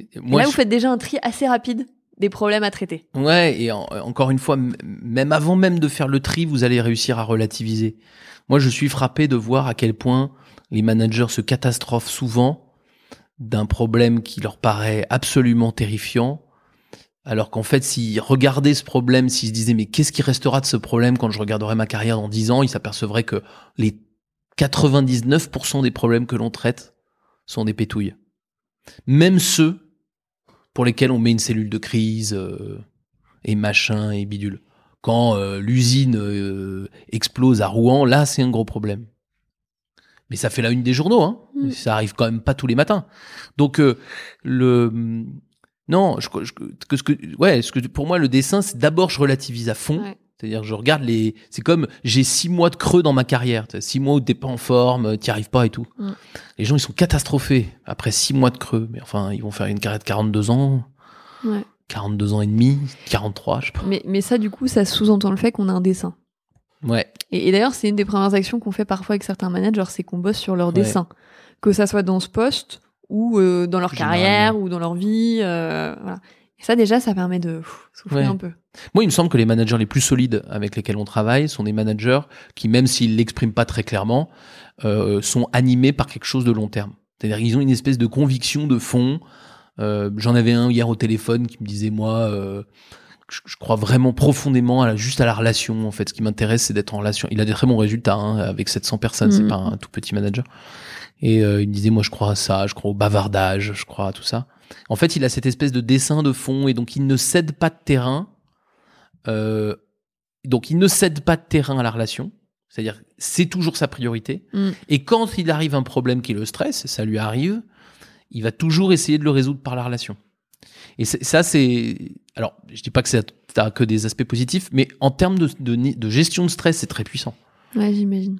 Speaker 3: Et
Speaker 4: Moi,
Speaker 3: là,
Speaker 4: je-
Speaker 3: vous faites déjà un tri assez rapide des problèmes à traiter.
Speaker 4: Ouais, et en- encore une fois, même avant même de faire le tri, vous allez réussir à relativiser. Moi, je suis frappé de voir à quel point les managers se catastrophent souvent d'un problème qui leur paraît absolument terrifiant, alors qu'en fait, s'ils regardaient ce problème, s'ils se disaient mais qu'est-ce qui restera de ce problème quand je regarderai ma carrière dans 10 ans, ils s'apercevraient que les 99% des problèmes que l'on traite sont des pétouilles. Même ceux pour lesquels on met une cellule de crise euh, et machin et bidule. Quand euh, l'usine euh, explose à Rouen, là c'est un gros problème. Mais ça fait la une des journaux, hein.
Speaker 3: Mm.
Speaker 4: Ça arrive quand même pas tous les matins. Donc euh, le non, je, je- que ce que ouais, ce que pour moi le dessin, c'est d'abord je relativise à fond.
Speaker 3: Ouais.
Speaker 4: C'est-à-dire je regarde les. C'est comme j'ai six mois de creux dans ma carrière. Six mois où t'es pas en forme, t'y arrives pas et tout.
Speaker 3: Mm.
Speaker 4: Les gens ils sont catastrophés après six mois de creux. Mais enfin ils vont faire une carrière de 42 ans.
Speaker 3: Ouais.
Speaker 4: 42 ans et demi, 43, je sais pas.
Speaker 3: Mais, mais ça, du coup, ça sous-entend le fait qu'on a un dessin.
Speaker 4: Ouais.
Speaker 3: Et, et d'ailleurs, c'est une des premières actions qu'on fait parfois avec certains managers, c'est qu'on bosse sur leur
Speaker 4: Ouais.
Speaker 3: dessin. Que ça soit dans ce poste ou euh, dans leur carrière ou dans leur vie. euh, voilà. Et ça, déjà, ça permet de pff, souffler
Speaker 4: Ouais.
Speaker 3: un peu.
Speaker 4: Moi, il me semble que les managers les plus solides avec lesquels on travaille sont des managers qui, même s'ils l'expriment pas très clairement, euh, sont animés par quelque chose de long terme. C'est-à-dire qu'ils ont une espèce de conviction de fond. J'en avais un hier au téléphone qui me disait moi, je, je crois vraiment profondément à la, juste à la relation. En fait, ce qui m'intéresse, c'est d'être en relation. Il a des très bons résultats hein, avec 700 personnes. C'est
Speaker 3: Mhm.
Speaker 4: pas un tout petit manager. Et euh, il me disait moi, je crois à ça, je crois au bavardage, je crois à tout ça. En fait, il a cette espèce de dessin de fond et donc il ne cède pas de terrain. Euh, donc il ne cède pas de terrain à la relation. C'est-à-dire, c'est toujours sa priorité.
Speaker 3: Mm.
Speaker 4: Et quand il arrive un problème qui le stresse, ça lui arrive, il va toujours essayer de le résoudre par la relation. Et ça, c'est. Alors, je dis pas que ça a que des aspects positifs, mais en termes de, de, ni- de gestion de stress, c'est très puissant.
Speaker 3: Ouais, j'imagine.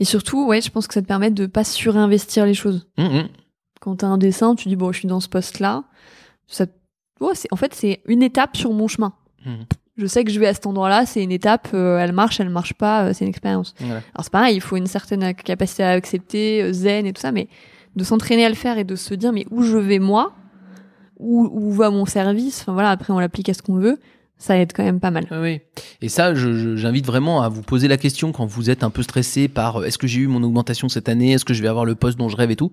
Speaker 3: Et surtout, ouais, je pense que ça te permet de pas surinvestir les choses.
Speaker 4: Hum, hum.
Speaker 3: Quand t'as un dessin, tu dis, bon, je suis dans ce poste-là. Ça... c'est- en fait, c'est une étape sur mon chemin.
Speaker 4: Mhm.
Speaker 3: Je sais que je vais à cet endroit-là, c'est une étape, euh, elle marche, elle marche pas, euh, c'est une expérience. Alors c'est pareil, il faut une certaine capacité à accepter, euh, zen et tout ça, mais de s'entraîner à le faire et de se dire, mais où je vais moi, où, où va mon service, enfin voilà, après on l'applique à ce qu'on veut, ça aide quand même pas mal.
Speaker 4: Oui. Et ça, j'invite vraiment à vous poser la question quand vous êtes un peu stressé par euh, est-ce que j'ai eu mon augmentation cette année, est-ce que je vais avoir le poste dont je rêve et tout?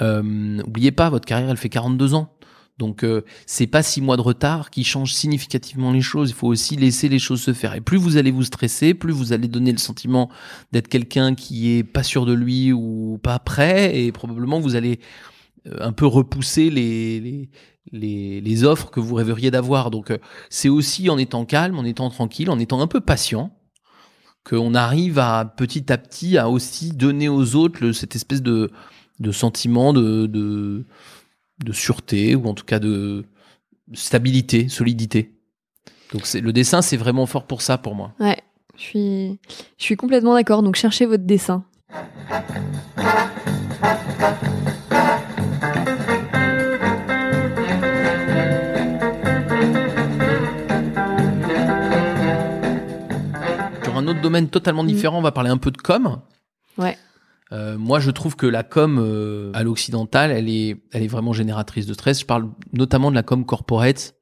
Speaker 4: Euh, oubliez pas, votre carrière, elle fait 42 ans. Donc euh, c'est pas six mois de retard qui change significativement les choses. Il faut aussi laisser les choses se faire. Et plus vous allez vous stresser, plus vous allez donner le sentiment d'être quelqu'un qui est pas sûr de lui ou pas prêt, et probablement vous allez euh, un peu repousser les, les les, offres que vous rêveriez d'avoir. Donc euh, c'est aussi en étant calme, en étant tranquille, en étant un peu patient, qu'on arrive à petit à petit à aussi donner aux autres cette espèce de, de sentiment de, de, de sûreté ou en tout cas de stabilité, solidité. Donc le dessin, c'est vraiment fort pour ça pour moi.
Speaker 3: Ouais, je suis, je suis complètement d'accord. Donc cherchez votre dessin.
Speaker 4: Sur un autre domaine totalement différent, on va parler un peu de com.
Speaker 3: Ouais.
Speaker 4: Euh, moi, je trouve que la com euh, à l'occidental, elle est, elle est vraiment génératrice de stress. Je parle notamment de la com corporate,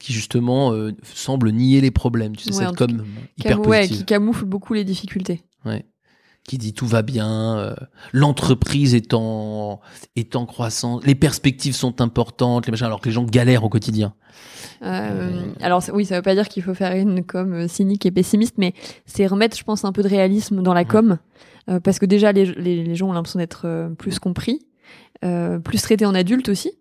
Speaker 4: qui justement euh, semble nier les problèmes. Tu sais,
Speaker 3: Ouais,
Speaker 4: cette com hyper
Speaker 3: ouais,
Speaker 4: positive.
Speaker 3: qui camoufle beaucoup les difficultés.
Speaker 4: Ouais. Qui dit tout va bien, euh, l'entreprise est en, est en croissance, les perspectives sont importantes, les machins, alors que les gens galèrent au quotidien.
Speaker 3: Euh, alors c'est- oui, ça veut pas dire qu'il faut faire une com euh, cynique et pessimiste, mais c'est remettre, je pense, un peu de réalisme dans la com, euh, parce que déjà les, les, les gens ont l'impression d'être euh, plus compris, euh, plus traités en adulte aussi.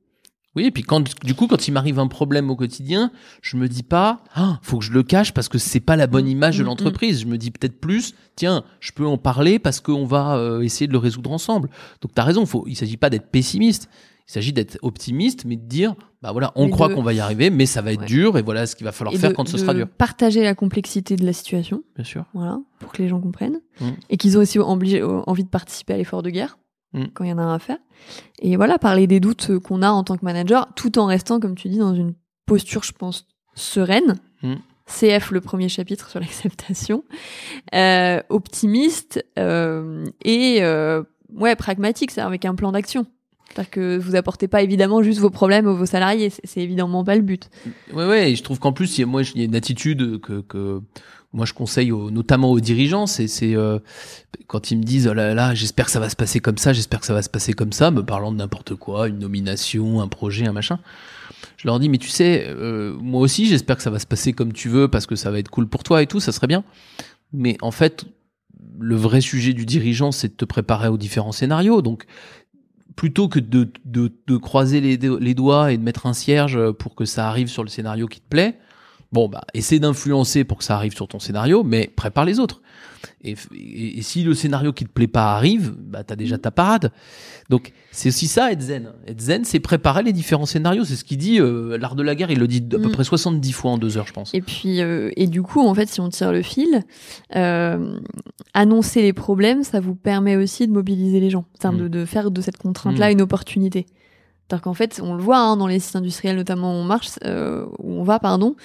Speaker 4: Oui, et puis quand, du coup, quand il m'arrive un problème au quotidien, je me dis pas, ah, faut que je le cache parce que c'est pas la bonne image de
Speaker 3: mm,
Speaker 4: l'entreprise. Je me dis peut-être plus, tiens, je peux en parler parce qu'on va euh, essayer de le résoudre ensemble. Donc t'as raison, faut, il s'agit pas d'être pessimiste. Il s'agit d'être optimiste, mais de dire, bah voilà, on croit
Speaker 3: de-
Speaker 4: qu'on va y arriver, mais ça va être
Speaker 3: Ouais.
Speaker 4: dur, et voilà ce qu'il va falloir
Speaker 3: Et
Speaker 4: faire
Speaker 3: de-
Speaker 4: quand ce
Speaker 3: de
Speaker 4: sera dur.
Speaker 3: Partager la complexité de la situation,
Speaker 4: Bien sûr.
Speaker 3: voilà, pour que les gens comprennent,
Speaker 4: Mm.
Speaker 3: et qu'ils ont aussi obligé- envie de participer à l'effort de guerre
Speaker 4: Mm.
Speaker 3: quand il y en a un à faire. Et voilà, parler des doutes qu'on a en tant que manager, tout en restant, comme tu dis, dans une posture, je pense, sereine.
Speaker 4: Mm.
Speaker 3: CF, le premier chapitre sur l'acceptation, euh, optimiste euh, et euh, ouais pragmatique, c'est avec un plan d'action. C'est-à-dire que vous apportez pas évidemment juste vos problèmes aux vos salariés, c'est c'est évidemment pas le but.
Speaker 4: Ouais, ouais, et je trouve qu'en plus, il y a, moi, il y a une attitude que, que moi je conseille aux- notamment aux dirigeants, c'est, euh, quand ils me disent, oh là là, j'espère que ça va se passer comme ça, j'espère que ça va se passer comme ça, me parlant de n'importe quoi, une nomination, un projet, un machin. Je leur dis, mais tu sais, euh, moi aussi, j'espère que ça va se passer comme tu veux, parce que ça va être cool pour toi et tout, ça serait bien. Mais en fait, le vrai sujet du dirigeant, c'est de te préparer aux différents scénarios. Donc, plutôt que de, de, de croiser les, les doigts et de mettre un cierge pour que ça arrive sur le scénario qui te plaît, bon, bah, essaie d'influencer pour que ça arrive sur ton scénario, mais prépare les autres. Et, f- et, et si le scénario qui te plaît pas arrive, bah, t'as déjà ta parade. Donc, c'est aussi ça, être zen. Être zen, c'est préparer les différents scénarios. C'est ce qu'il dit, euh, l'art de la guerre, il le dit à peu
Speaker 3: Mm.
Speaker 4: près 70 fois en deux heures, je pense.
Speaker 3: Et puis euh, et du coup en fait si on tire le fil, euh, annoncer les problèmes, ça vous permet aussi de mobiliser les gens, c'est-à-dire
Speaker 4: Mm.
Speaker 3: de, de faire de cette contrainte-là
Speaker 4: Mm.
Speaker 3: une opportunité. C'est-à-dire qu'en fait on le voit hein, dans les sites industriels notamment où on marche, où on va pardon,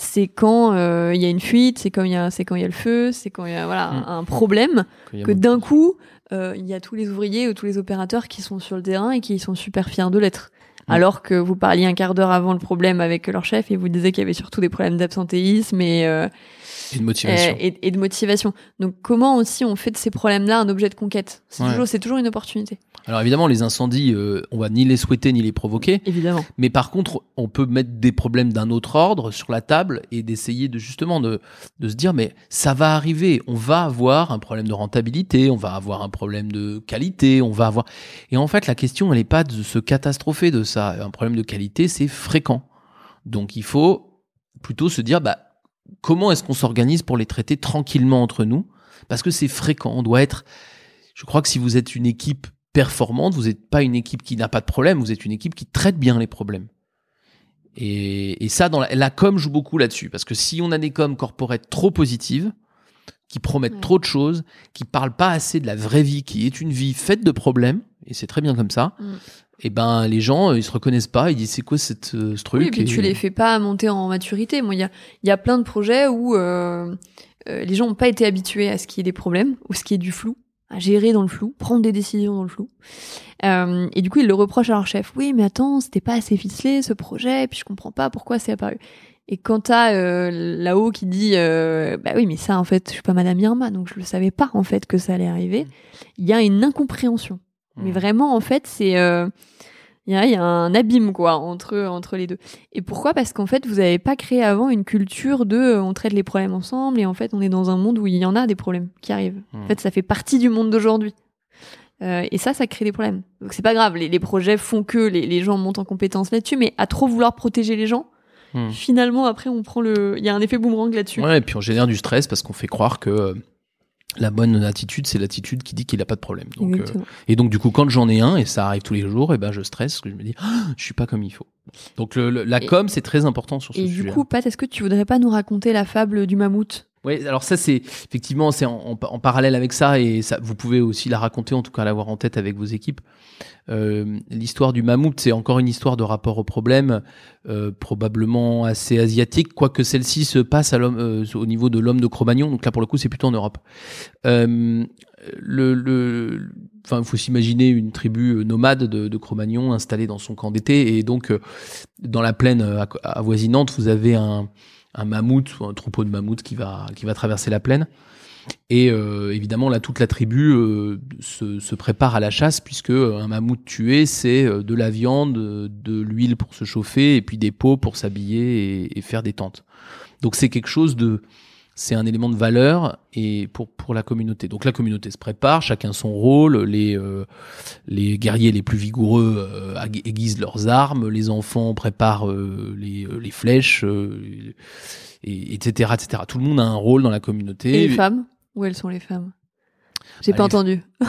Speaker 3: c'est quand euh, il y a une fuite, c'est quand il y a c'est quand il y a le feu, c'est quand il y a voilà
Speaker 4: Mm.
Speaker 3: un, problème que d'un coup euh, il y a tous les ouvriers ou tous les opérateurs qui sont sur le terrain et qui sont super fiers de l'être.
Speaker 4: Mm.
Speaker 3: Alors que vous parliez un quart d'heure avant le problème avec leur chef et vous disiez qu'il y avait surtout des problèmes d'absentéisme et, euh,
Speaker 4: Et de motivation.
Speaker 3: euh, et, et de motivation. Donc comment aussi on fait de ces problèmes-là un objet de conquête? C'est
Speaker 4: Ouais.
Speaker 3: toujours, c'est toujours une opportunité.
Speaker 4: Alors évidemment, les incendies, euh, on va ni les souhaiter ni les provoquer.
Speaker 3: Évidemment.
Speaker 4: Mais par contre, on peut mettre des problèmes d'un autre ordre sur la table et d'essayer de justement de, de se dire mais ça va arriver, on va avoir un problème de rentabilité, on va avoir un problème de qualité, on va avoir et en fait la question elle n'est pas de se catastropher de ça. Un problème de qualité c'est fréquent, donc il faut plutôt se dire bah comment est-ce qu'on s'organise pour les traiter tranquillement entre nous? Parce que c'est fréquent. On doit être, je crois que si vous êtes une équipe performante, vous n'êtes pas une équipe qui n'a pas de problème, vous êtes une équipe qui traite bien les problèmes. Et, et ça, dans la, la com joue beaucoup là-dessus, parce que si on a des coms corporate trop positives, qui promettent
Speaker 3: Ouais.
Speaker 4: trop de choses, qui parlent pas assez de la vraie vie, qui est une vie faite de problèmes, et c'est très bien comme ça,
Speaker 3: Mm.
Speaker 4: Et ben les gens, euh, ils se reconnaissent pas, ils disent c'est quoi cette, euh, ce truc
Speaker 3: Oui, et puis
Speaker 4: et-
Speaker 3: tu les fais pas monter en maturité. Moi, il y a, il y a plein de projets où euh, les gens n'ont pas été habitués à ce qu'il y ait des problèmes ou ce qui est du flou, à gérer dans le flou, prendre des décisions dans le flou. Euh, et du coup, ils le reprochent à leur chef. Oui, mais attends, c'était pas assez ficelé ce projet, puis je comprends pas pourquoi c'est apparu. Et quand t'as là-haut qui dit, bah oui, mais ça, en fait, je suis pas Madame Irma, donc je le savais pas en fait que ça allait arriver. Il y a une incompréhension. Mais
Speaker 4: Mm.
Speaker 3: vraiment, en fait, c'est, euh, Il y a, il y a un abîme quoi entre entre les deux. Et pourquoi? Parce qu'en fait, vous n'avez pas créé avant une culture de euh, on traite les problèmes ensemble et en fait, on est dans un monde où il y en a des problèmes qui arrivent. En
Speaker 4: Hmm.
Speaker 3: fait, ça fait partie du monde d'aujourd'hui. Euh, et ça, ça crée des problèmes. Donc c'est pas grave. Les, les projets font que les, les gens montent en compétence là-dessus, mais à trop vouloir protéger les gens,
Speaker 4: Hmm.
Speaker 3: finalement après on prend le. Il y a un effet boomerang là-dessus.
Speaker 4: Ouais, et puis on génère du stress parce qu'on fait croire que la bonne attitude, c'est l'attitude qui dit qu'il n'a pas de problème. Donc, euh, et donc du coup, quand j'en ai un, et ça arrive tous les jours, et ben je stresse, parce que je me dis, Ah, je suis pas comme il faut. Donc le- le- la
Speaker 3: Et-
Speaker 4: com, c'est très important sur ce
Speaker 3: Et
Speaker 4: sujet.
Speaker 3: du coup, Pat, est-ce que tu voudrais pas nous raconter la fable du mammouth?
Speaker 4: Oui, alors ça c'est effectivement c'est en, parallèle avec ça et ça vous pouvez aussi la raconter en tout cas l'avoir en tête avec vos équipes. Euh, L'histoire du mammouth c'est encore une histoire de rapport au problème euh, probablement assez asiatique quoique celle-ci se passe euh, au niveau de l'homme de Cro-Magnon donc là pour le coup c'est plutôt en Europe. Le, le, enfin, faut s'imaginer une tribu nomade de, de Cro-Magnon installée dans son camp d'été et donc dans la plaine avoisinante vous avez un un mammouth ou un troupeau de mammouths qui va qui va traverser la plaine. Et euh, évidemment là toute la tribu euh, se, se prépare à la chasse puisque euh, un mammouth tué c'est euh, de la viande de l'huile pour se chauffer et puis des peaux pour s'habiller et, et faire des tentes. Donc c'est quelque chose de c'est un élément de valeur et pour pour la communauté. Donc la communauté se prépare chacun son rôle les euh, les guerriers les plus vigoureux euh, aiguisent leurs armes les enfants préparent euh, les, euh, les flèches euh, et, etc etc tout le monde a un rôle dans la communauté.
Speaker 3: Et les femmes? Où elles sont les femmes? J'ai pas entendu.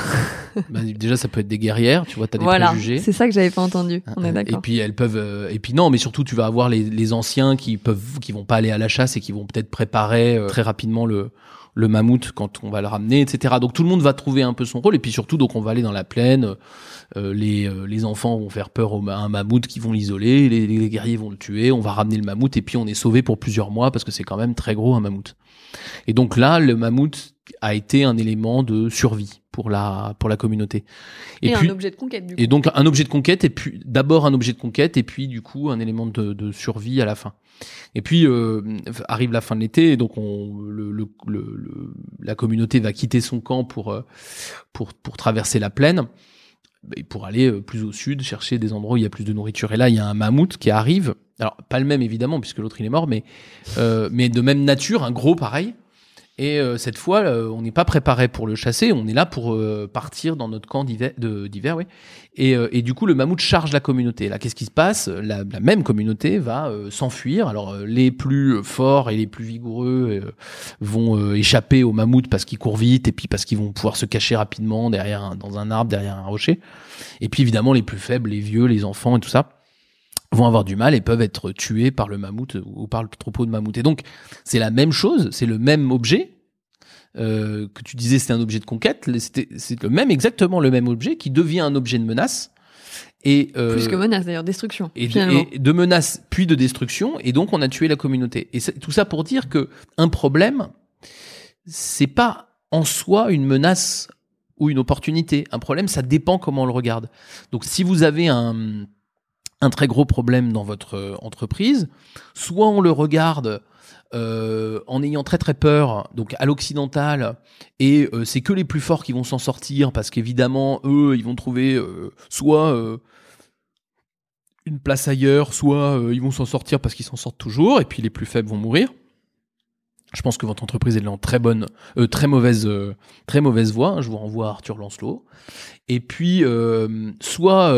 Speaker 4: Bah, déjà ça peut être des guerrières tu vois t'as des
Speaker 3: Voilà,
Speaker 4: préjugés.
Speaker 3: C'est ça que j'avais pas entendu. On est
Speaker 4: et
Speaker 3: d'accord.
Speaker 4: puis elles peuvent euh, et puis non mais surtout tu vas avoir les, les anciens qui peuvent qui vont pas aller à la chasse et qui vont peut-être préparer euh, très rapidement le le mammouth quand on va le ramener etc donc tout le monde va trouver un peu son rôle. Et puis surtout donc on va aller dans la plaine euh, les euh, les enfants vont faire peur au, à un mammouth qui vont l'isoler les, les guerriers vont le tuer on va ramener le mammouth et puis on est sauvé pour plusieurs mois parce que c'est quand même très gros un mammouth. Et donc là le mammouth a été un élément de survie pour la pour la communauté
Speaker 3: Et,
Speaker 4: puis
Speaker 3: un objet de conquête, du coup.
Speaker 4: et donc un objet de conquête et puis d'abord un objet de conquête et puis du coup un élément de, de survie à la fin. Et puis euh, arrive la fin de l'été et donc on, le, le, le- le- la communauté va quitter son camp pour euh, pour pour traverser la plaine et pour aller euh, plus au sud chercher des endroits où il y a plus de nourriture. Et là il y a un mammouth qui arrive. Alors pas le même évidemment puisque l'autre il est mort, mais euh, mais de même nature, un gros pareil. Et euh, cette fois, euh, on n'est pas préparé pour le chasser, on est là pour euh, partir dans notre camp d'hiver, oui. Et, euh, et du coup, le mammouth charge la communauté. Là, qu'est-ce qui se passe? La, la même communauté va euh, s'enfuir. Alors, euh, les plus forts et les plus vigoureux vont échapper au mammouth parce qu'ils courent vite et puis parce qu'ils vont pouvoir se cacher rapidement derrière un, dans un arbre, derrière un rocher. Et puis, évidemment, les plus faibles, les vieux, les enfants et tout ça vont avoir du mal et peuvent être tués par le mammouth ou par le troupeau de mammouth. Et donc, c'est la même chose, c'est le même objet. euh, que tu disais c'était un objet de conquête, c'est le même exactement le même objet qui devient un objet de menace et euh,
Speaker 3: Plus que menace, d'ailleurs, destruction.
Speaker 4: et
Speaker 3: finalement.
Speaker 4: et de menace puis de destruction et donc on a tué la communauté et tout ça pour dire que un problème c'est pas en soi une menace ou une opportunité un problème ça dépend comment on le regarde donc si vous avez un un très gros problème dans votre euh, entreprise soit on le regarde euh, en ayant très très peur, donc à l'occidental, et euh, c'est que les plus forts qui vont s'en sortir parce qu'évidemment eux ils vont trouver euh, soit une place ailleurs, soit ils vont s'en sortir parce qu'ils s'en sortent toujours, et puis les plus faibles vont mourir. Je pense que votre entreprise est en très bonne, euh, très mauvaise, euh, très mauvaise voie. hein. je vous renvoie à Arthur Lancelot. Et puis, euh, soit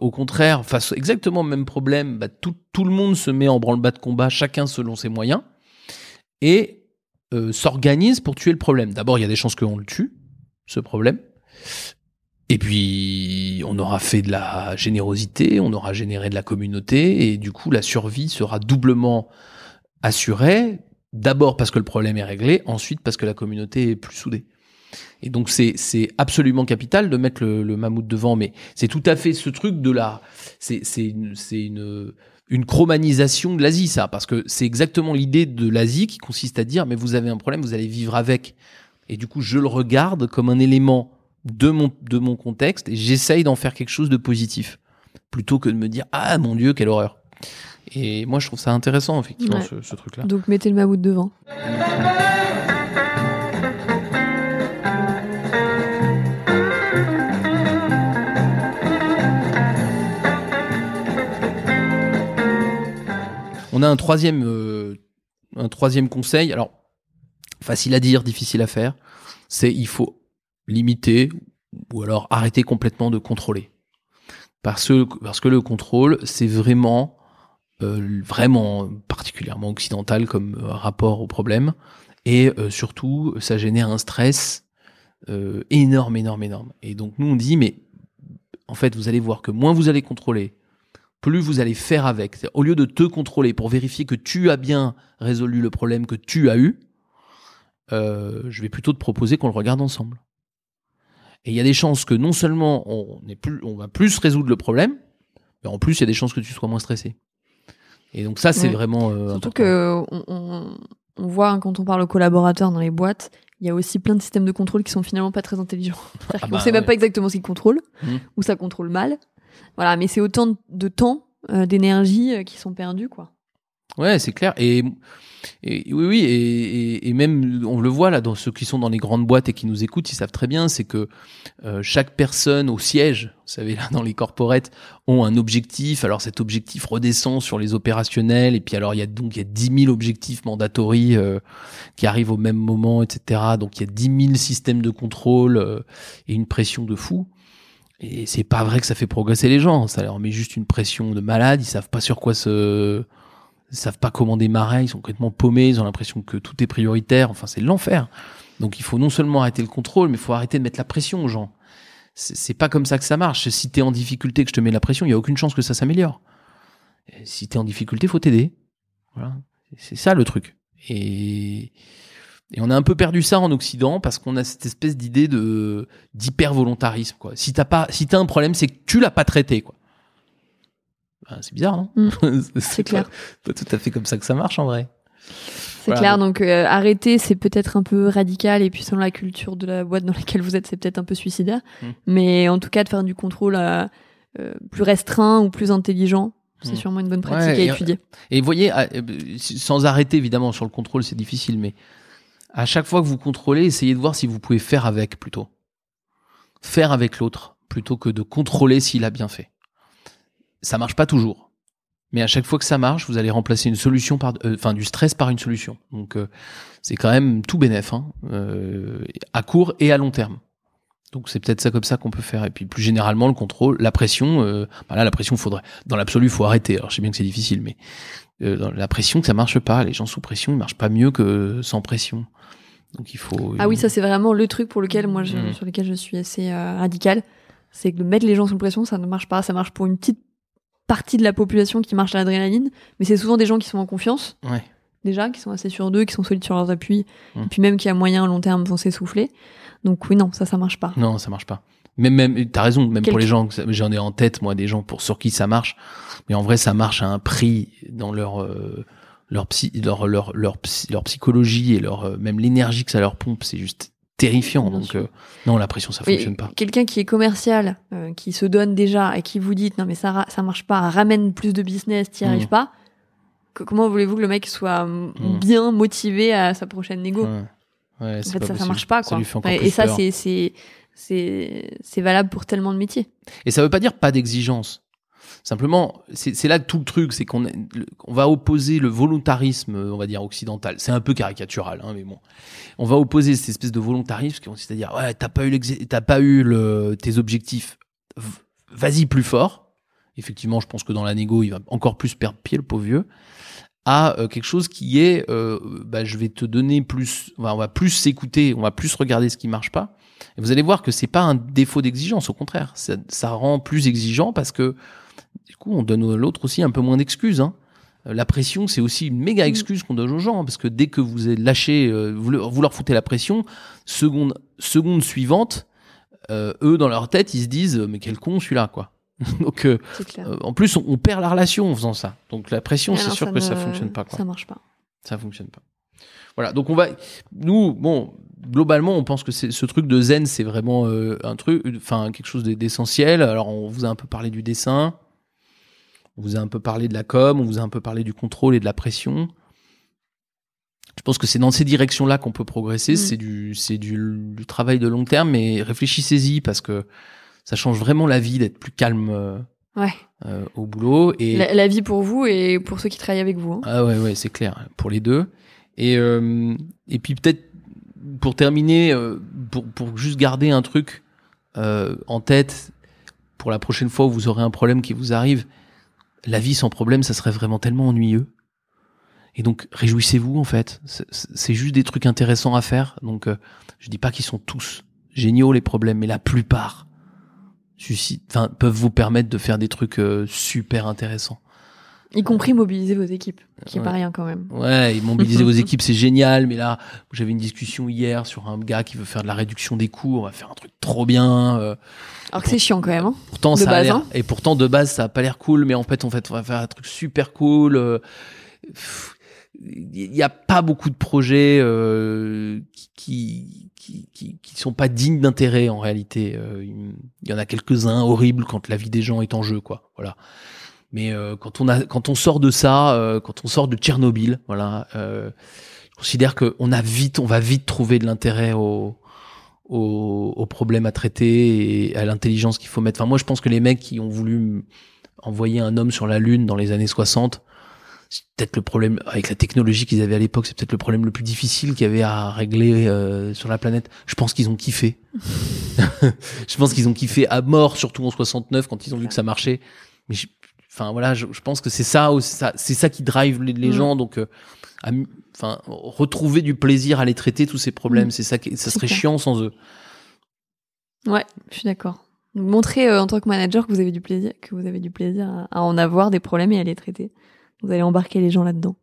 Speaker 4: au contraire, face exactement au même problème, bah, tout, tout le monde se met en branle-bas de combat, chacun selon ses moyens, et s'organise pour tuer le problème. D'abord, il y a des chances qu'on le tue, ce problème. Et puis, on aura fait de la générosité, on aura généré de la communauté, et du coup, la survie sera doublement assurée. D'abord parce que le problème est réglé, ensuite parce que la communauté est plus soudée. Et donc c'est c'est absolument capital de mettre le, le mammouth devant, mais c'est tout à fait ce truc de la c'est c'est une c'est une une chromanisation de l'Asie ça, parce que c'est exactement l'idée de l'Asie qui consiste à dire mais vous avez un problème, vous allez vivre avec, et du coup je le regarde comme un élément de mon de mon contexte et j'essaye d'en faire quelque chose de positif plutôt que de me dire ah mon dieu quelle horreur. Et moi, je trouve ça intéressant, effectivement, ce, truc-là.
Speaker 3: Donc, mettez le mammouth devant.
Speaker 4: On a euh, un troisième, conseil. Alors, facile à dire, difficile à faire. C'est il faut limiter ou alors arrêter complètement de contrôler. Parce que le contrôle, c'est vraiment vraiment particulièrement occidental comme euh, rapport au problème. Et euh, surtout, ça génère un stress euh, énorme, énorme, énorme. Et donc nous, on dit, mais en fait, vous allez voir que moins vous allez contrôler, plus vous allez faire avec. Au lieu de te contrôler pour vérifier que tu as bien résolu le problème que tu as eu, euh, je vais plutôt te proposer qu'on le regarde ensemble. Et il y a des chances que non seulement on, plus, on va plus résoudre le problème, mais en plus il y a des chances que tu sois moins stressé. Et donc ça, c'est
Speaker 3: Ouais.
Speaker 4: vraiment euh,
Speaker 3: Surtout
Speaker 4: important.
Speaker 3: que on, on- on voit hein, quand on parle aux collaborateurs dans les boîtes, il y a aussi plein de systèmes de contrôle qui sont finalement pas très intelligents.
Speaker 4: Ah
Speaker 3: qu'on
Speaker 4: bah
Speaker 3: sait même pas exactement ce qu'ils contrôlent,
Speaker 4: Mhm.
Speaker 3: ou ça contrôle mal. Voilà, mais c'est autant de temps, euh, d'énergie euh, qui sont perdus, quoi.
Speaker 4: Ouais, c'est clair. Et, et oui, oui, et, et- même on le voit là dans ceux qui sont dans les grandes boîtes et qui nous écoutent, ils savent très bien, c'est que euh, chaque personne au siège, vous savez là dans les corporates, ont un objectif. Alors cet objectif redescend sur les opérationnels et puis alors il y a donc il y a 10 000 objectifs mandatory euh, qui arrivent au même moment, etc. Donc il y a 10 000 systèmes de contrôle euh, et une pression de fou. Et c'est pas vrai que ça fait progresser les gens. Ça leur met juste une pression de malade. Ils savent pas sur quoi se ils savent pas comment démarrer, ils sont complètement paumés, ils ont l'impression que tout est prioritaire, enfin c'est l'enfer. Donc il faut non seulement arrêter le contrôle, mais il faut arrêter de mettre la pression aux gens. C'est pas comme ça que ça marche. Si t'es en difficulté, que je te mets la pression, il y a aucune chance que ça s'améliore. Si t'es en difficulté, faut t'aider. Voilà, c'est ça le truc. Et et on a un peu perdu ça en Occident parce qu'on a cette espèce d'idée de d'hyper volontarisme quoi. Si t'as pas, si t'as un problème, c'est que tu l'as pas traité quoi. Ben, c'est bizarre, non
Speaker 3: Mm.
Speaker 4: C'est
Speaker 3: clair.
Speaker 4: Pas, pas tout à fait comme ça que ça marche en vrai.
Speaker 3: C'est
Speaker 4: Voilà,
Speaker 3: clair,
Speaker 4: donc-
Speaker 3: euh, arrêter, c'est peut-être un peu radical, et puis selon la culture de la boîte dans laquelle vous êtes, c'est peut-être un peu suicidaire.
Speaker 4: Mm.
Speaker 3: Mais en tout cas, de faire du contrôle euh, euh, plus restreint ou plus intelligent, c'est
Speaker 4: Mm.
Speaker 3: sûrement une bonne pratique
Speaker 4: Ouais,
Speaker 3: à
Speaker 4: et-
Speaker 3: étudier.
Speaker 4: Et vous voyez, euh, sans arrêter évidemment sur le contrôle, c'est difficile, mais à chaque fois que vous contrôlez, essayez de voir si vous pouvez faire avec plutôt. Faire avec l'autre plutôt que de contrôler s'il a bien fait. Ça marche pas toujours. Mais à chaque fois que ça marche, vous allez remplacer une solution par, euh, enfin du stress par une solution. Donc euh, c'est quand même tout bénéf, hein, euh, à court et à long terme. Donc c'est peut-être ça comme ça qu'on peut faire. Et puis plus généralement le contrôle, la pression. Euh, bah là la pression faudrait, dans l'absolu, faut arrêter. Alors je sais bien que c'est difficile, mais euh, dans la pression, ça marche pas. Les gens sous pression, ils marchent pas mieux que sans pression. Donc il faut.
Speaker 3: Ah oui, ça c'est vraiment le truc pour lequel moi, je,
Speaker 4: Mm.
Speaker 3: sur lequel je suis assez euh, radical, c'est que de mettre les gens sous pression, ça ne marche pas. Ça marche pour une petite partie de la population qui marche à l'adrénaline, mais c'est souvent des gens qui sont en confiance
Speaker 4: Ouais.
Speaker 3: déjà, qui sont assez sûrs d'eux, qui sont solides sur leurs appuis,
Speaker 4: Mm.
Speaker 3: et puis même qui à moyen long terme vont s'essouffler. Donc oui, non, ça, ça marche pas.
Speaker 4: Non, ça marche pas. Même, même, t'as raison. Même pour les gens, j'en ai en tête moi des gens pour sur qui ça marche. Mais en vrai, ça marche à un prix dans leur euh, leur psy, leur leur leur, leur psychologie et leur euh, même l'énergie que ça leur pompe, c'est juste terrifiant. Donc euh, non, la pression ça
Speaker 3: Oui,
Speaker 4: fonctionne pas.
Speaker 3: Quelqu'un qui est commercial, euh, qui se donne déjà et qui vous dit non mais ça ça marche pas, ramène plus de business, t'y
Speaker 4: Mm.
Speaker 3: arrives pas. que- comment voulez-vous que le mec soit mm, bien motivé à sa prochaine négo?
Speaker 4: Ouais. Ouais,
Speaker 3: En fait, ça, ça marche pas, quoi. Ouais, et ça, c'est, c'est, c'est valable pour tellement de métiers.
Speaker 4: Et ça veut pas dire pas d'exigence. Simplement, c'est là tout le truc, c'est qu'on va opposer le volontarisme, on va dire occidental. C'est un peu caricatural, hein, mais bon. On va opposer cette espèce de volontarisme, qui consiste à dire ouais, t'as pas eu t'as pas eu tes objectifs, vas-y plus fort. Effectivement, je pense que dans la négo, il va encore plus perdre pied, le pauvre vieux. À euh, quelque chose qui est, euh, bah, je vais te donner plus, on va, plus s'écouter, on va plus regarder ce qui marche pas. Et vous allez voir que c'est pas un défaut d'exigence, au contraire, ça rend plus exigeant parce que du coup, on donne à l'autre aussi un peu moins d'excuses. Hein. Euh, La pression, c'est aussi une méga excuse qu'on donne aux gens parce que dès que vous lâché, euh, vous, leur, vous leur foutez la pression, seconde, seconde suivante, euh, eux dans leur tête, ils se disent mais quel con celui-là quoi. Donc euh, euh, en plus, on, on perd la relation en faisant ça. Donc la pression, c'est sûr que
Speaker 3: ne-
Speaker 4: ça fonctionne pas. Quoi.
Speaker 3: Ça marche pas.
Speaker 4: Ça fonctionne pas. Voilà, donc on va, nous, bon, globalement, on pense que ce truc de zen, c'est vraiment euh, un truc, enfin quelque chose d'essentiel. Alors on vous a un peu parlé du dessin, on vous a un peu parlé de la com, on vous a un peu parlé du contrôle et de la pression. Je pense que c'est dans ces directions-là qu'on peut progresser.
Speaker 3: Mm.
Speaker 4: C'est du, c'est du, du travail de long terme, mais réfléchissez-y parce que ça change vraiment la vie d'être plus calme, euh,
Speaker 3: Ouais.
Speaker 4: euh, au boulot. Et
Speaker 3: La, la vie pour vous et pour ceux qui travaillent avec vous. hein.
Speaker 4: Ah ouais, ouais, c'est clair, pour les deux. Et, euh, et puis peut-être pour terminer, pour, pour juste garder un truc euh, en tête, pour la prochaine fois où vous aurez un problème qui vous arrive, la vie sans problème, ça serait vraiment tellement ennuyeux. Et donc réjouissez-vous en fait. C'est- juste des trucs intéressants à faire. Donc euh, je dis pas qu'ils sont tous géniaux les problèmes, mais la plupart peuvent vous permettre de faire des trucs euh, super intéressants.
Speaker 3: Y compris mobiliser vos équipes, qui est
Speaker 4: Ouais.
Speaker 3: pas rien quand même.
Speaker 4: Ouais, et mobiliser vos équipes, c'est génial. Mais là, j'avais une discussion hier sur un gars qui veut faire de la réduction des coûts. On va faire un truc trop bien. euh,
Speaker 3: Alors que c'est chiant quand même. hein.
Speaker 4: pourtant, ça
Speaker 3: base, hein.
Speaker 4: Et pourtant, de base, ça a pas l'air cool. Mais en fait, en fait, on va faire un truc super cool. euh, pff, Il n'y a pas beaucoup de projets euh, qui, qui, qui, qui sont pas dignes d'intérêt en réalité. Euh, Il y en a quelques-uns horribles quand la vie des gens est en jeu, quoi. Voilà. Mais euh, quand on a, quand on sort de ça, euh, quand on sort de Tchernobyl, voilà, euh, je considère que on a vite, on va vite trouver de l'intérêt au, au, aux problèmes à traiter et à l'intelligence qu'il faut mettre. Enfin, moi, je pense que les mecs qui ont voulu envoyer un homme sur la Lune dans les années 60, c'est peut-être le problème avec la technologie qu'ils avaient à l'époque, c'est peut-être le problème le plus difficile qu'il y avait à régler euh, sur la planète. Je pense qu'ils ont kiffé. je pense qu'ils ont kiffé à mort, surtout en 69 quand ils ont vu que ça marchait. Enfin voilà, je, je pense que c'est ça, c'est ça qui drive les, les
Speaker 3: Mm.
Speaker 4: gens. Donc, euh, enfin, retrouver du plaisir à les traiter tous ces problèmes,
Speaker 3: Mm.
Speaker 4: c'est ça, qui, ça serait
Speaker 3: clair.
Speaker 4: chiant sans eux.
Speaker 3: Ouais, je suis d'accord. Donc, Montrez euh, en tant que manager que vous avez du plaisir, que vous avez du plaisir à, à en avoir des problèmes et à les traiter. Vous allez embarquer les gens là-dedans.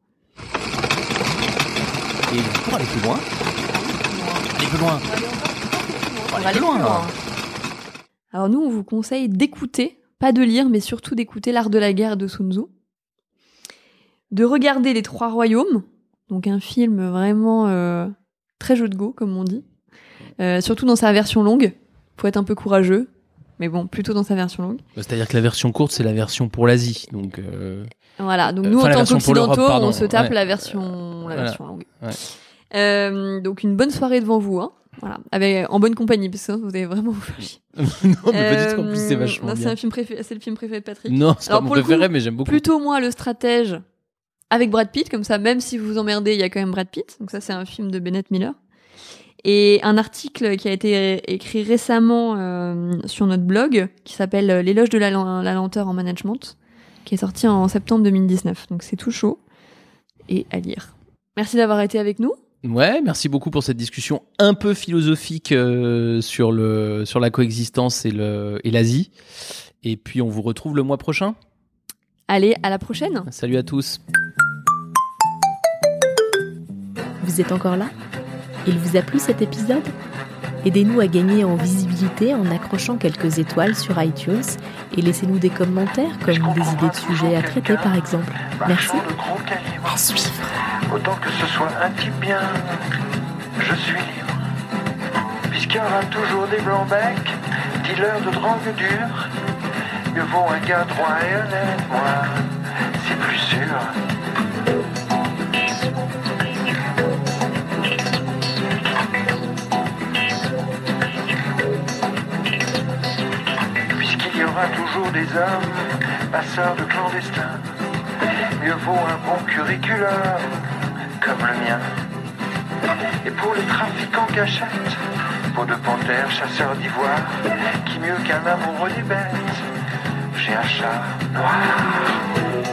Speaker 4: Et pour aller plus loin, aller plus loin.
Speaker 3: On va aller plus loin. Alors nous, on vous conseille d'écouter, pas de lire, mais surtout d'écouter L'Art de la guerre de Sun Tzu. De regarder Les Trois Royaumes, donc un film vraiment euh, très jeu de go, comme on dit. Euh, surtout dans sa version longue. Faut être un peu courageux, mais bon, plutôt dans sa version longue.
Speaker 4: Bah, C'est-à-dire que la version courte, c'est la version pour l'Asie. Donc, euh,
Speaker 3: Voilà, donc nous, en tant qu'occidentaux, on se tape
Speaker 4: ouais.
Speaker 3: la version, la
Speaker 4: Voilà.
Speaker 3: version longue.
Speaker 4: Ouais.
Speaker 3: Donc une bonne soirée devant vous, hein. Voilà, avec, en bonne compagnie, parce que vous allez vraiment vous faire chier.
Speaker 4: non, mais pas du tout. En plus, c'est
Speaker 3: Euh,
Speaker 4: vachement
Speaker 3: non, C'est
Speaker 4: bien.
Speaker 3: un film préféré, c'est le film préféré de Patrick.
Speaker 4: Non, c'est pas mon
Speaker 3: pour le
Speaker 4: préféré,
Speaker 3: coup,
Speaker 4: mais j'aime beaucoup.
Speaker 3: Plutôt moi le stratège avec Brad Pitt, comme ça, même si vous vous emmerdez, il y a quand même Brad Pitt. Donc ça, c'est un film de Bennett Miller. Et un article qui a été écrit récemment euh, sur notre blog, qui s'appelle euh, L'éloge de la lenteur en management, qui est sorti en septembre 2019. Donc c'est tout chaud et à lire. Merci d'avoir été avec nous.
Speaker 4: Ouais, merci beaucoup pour cette discussion un peu philosophique euh, sur le sur la coexistence et le et l'Asie. Et puis on vous retrouve le mois prochain.
Speaker 3: Allez, à la prochaine.
Speaker 4: Salut à tous.
Speaker 2: Vous êtes encore là? Il vous a plu cet épisode? Aidez-nous à gagner en visibilité en accrochant quelques étoiles sur iTunes et laissez-nous des commentaires comme des idées de sujets à traiter par exemple. Merci. À suivre.
Speaker 10: Autant que ce soit un type bien, je suis libre. Puisqu'il y aura toujours des blancs-becs, dealers de drogue dure. Mieux vaut un gars droit et honnête, moi, c'est plus sûr. Toujours des hommes, passeurs de clandestins. Mieux vaut un bon curriculum, comme le mien. Et pour les trafiquants cachettes, peau de panthère, chasseurs d'ivoire, qui mieux qu'un amoureux des bêtes, j'ai un chat noir.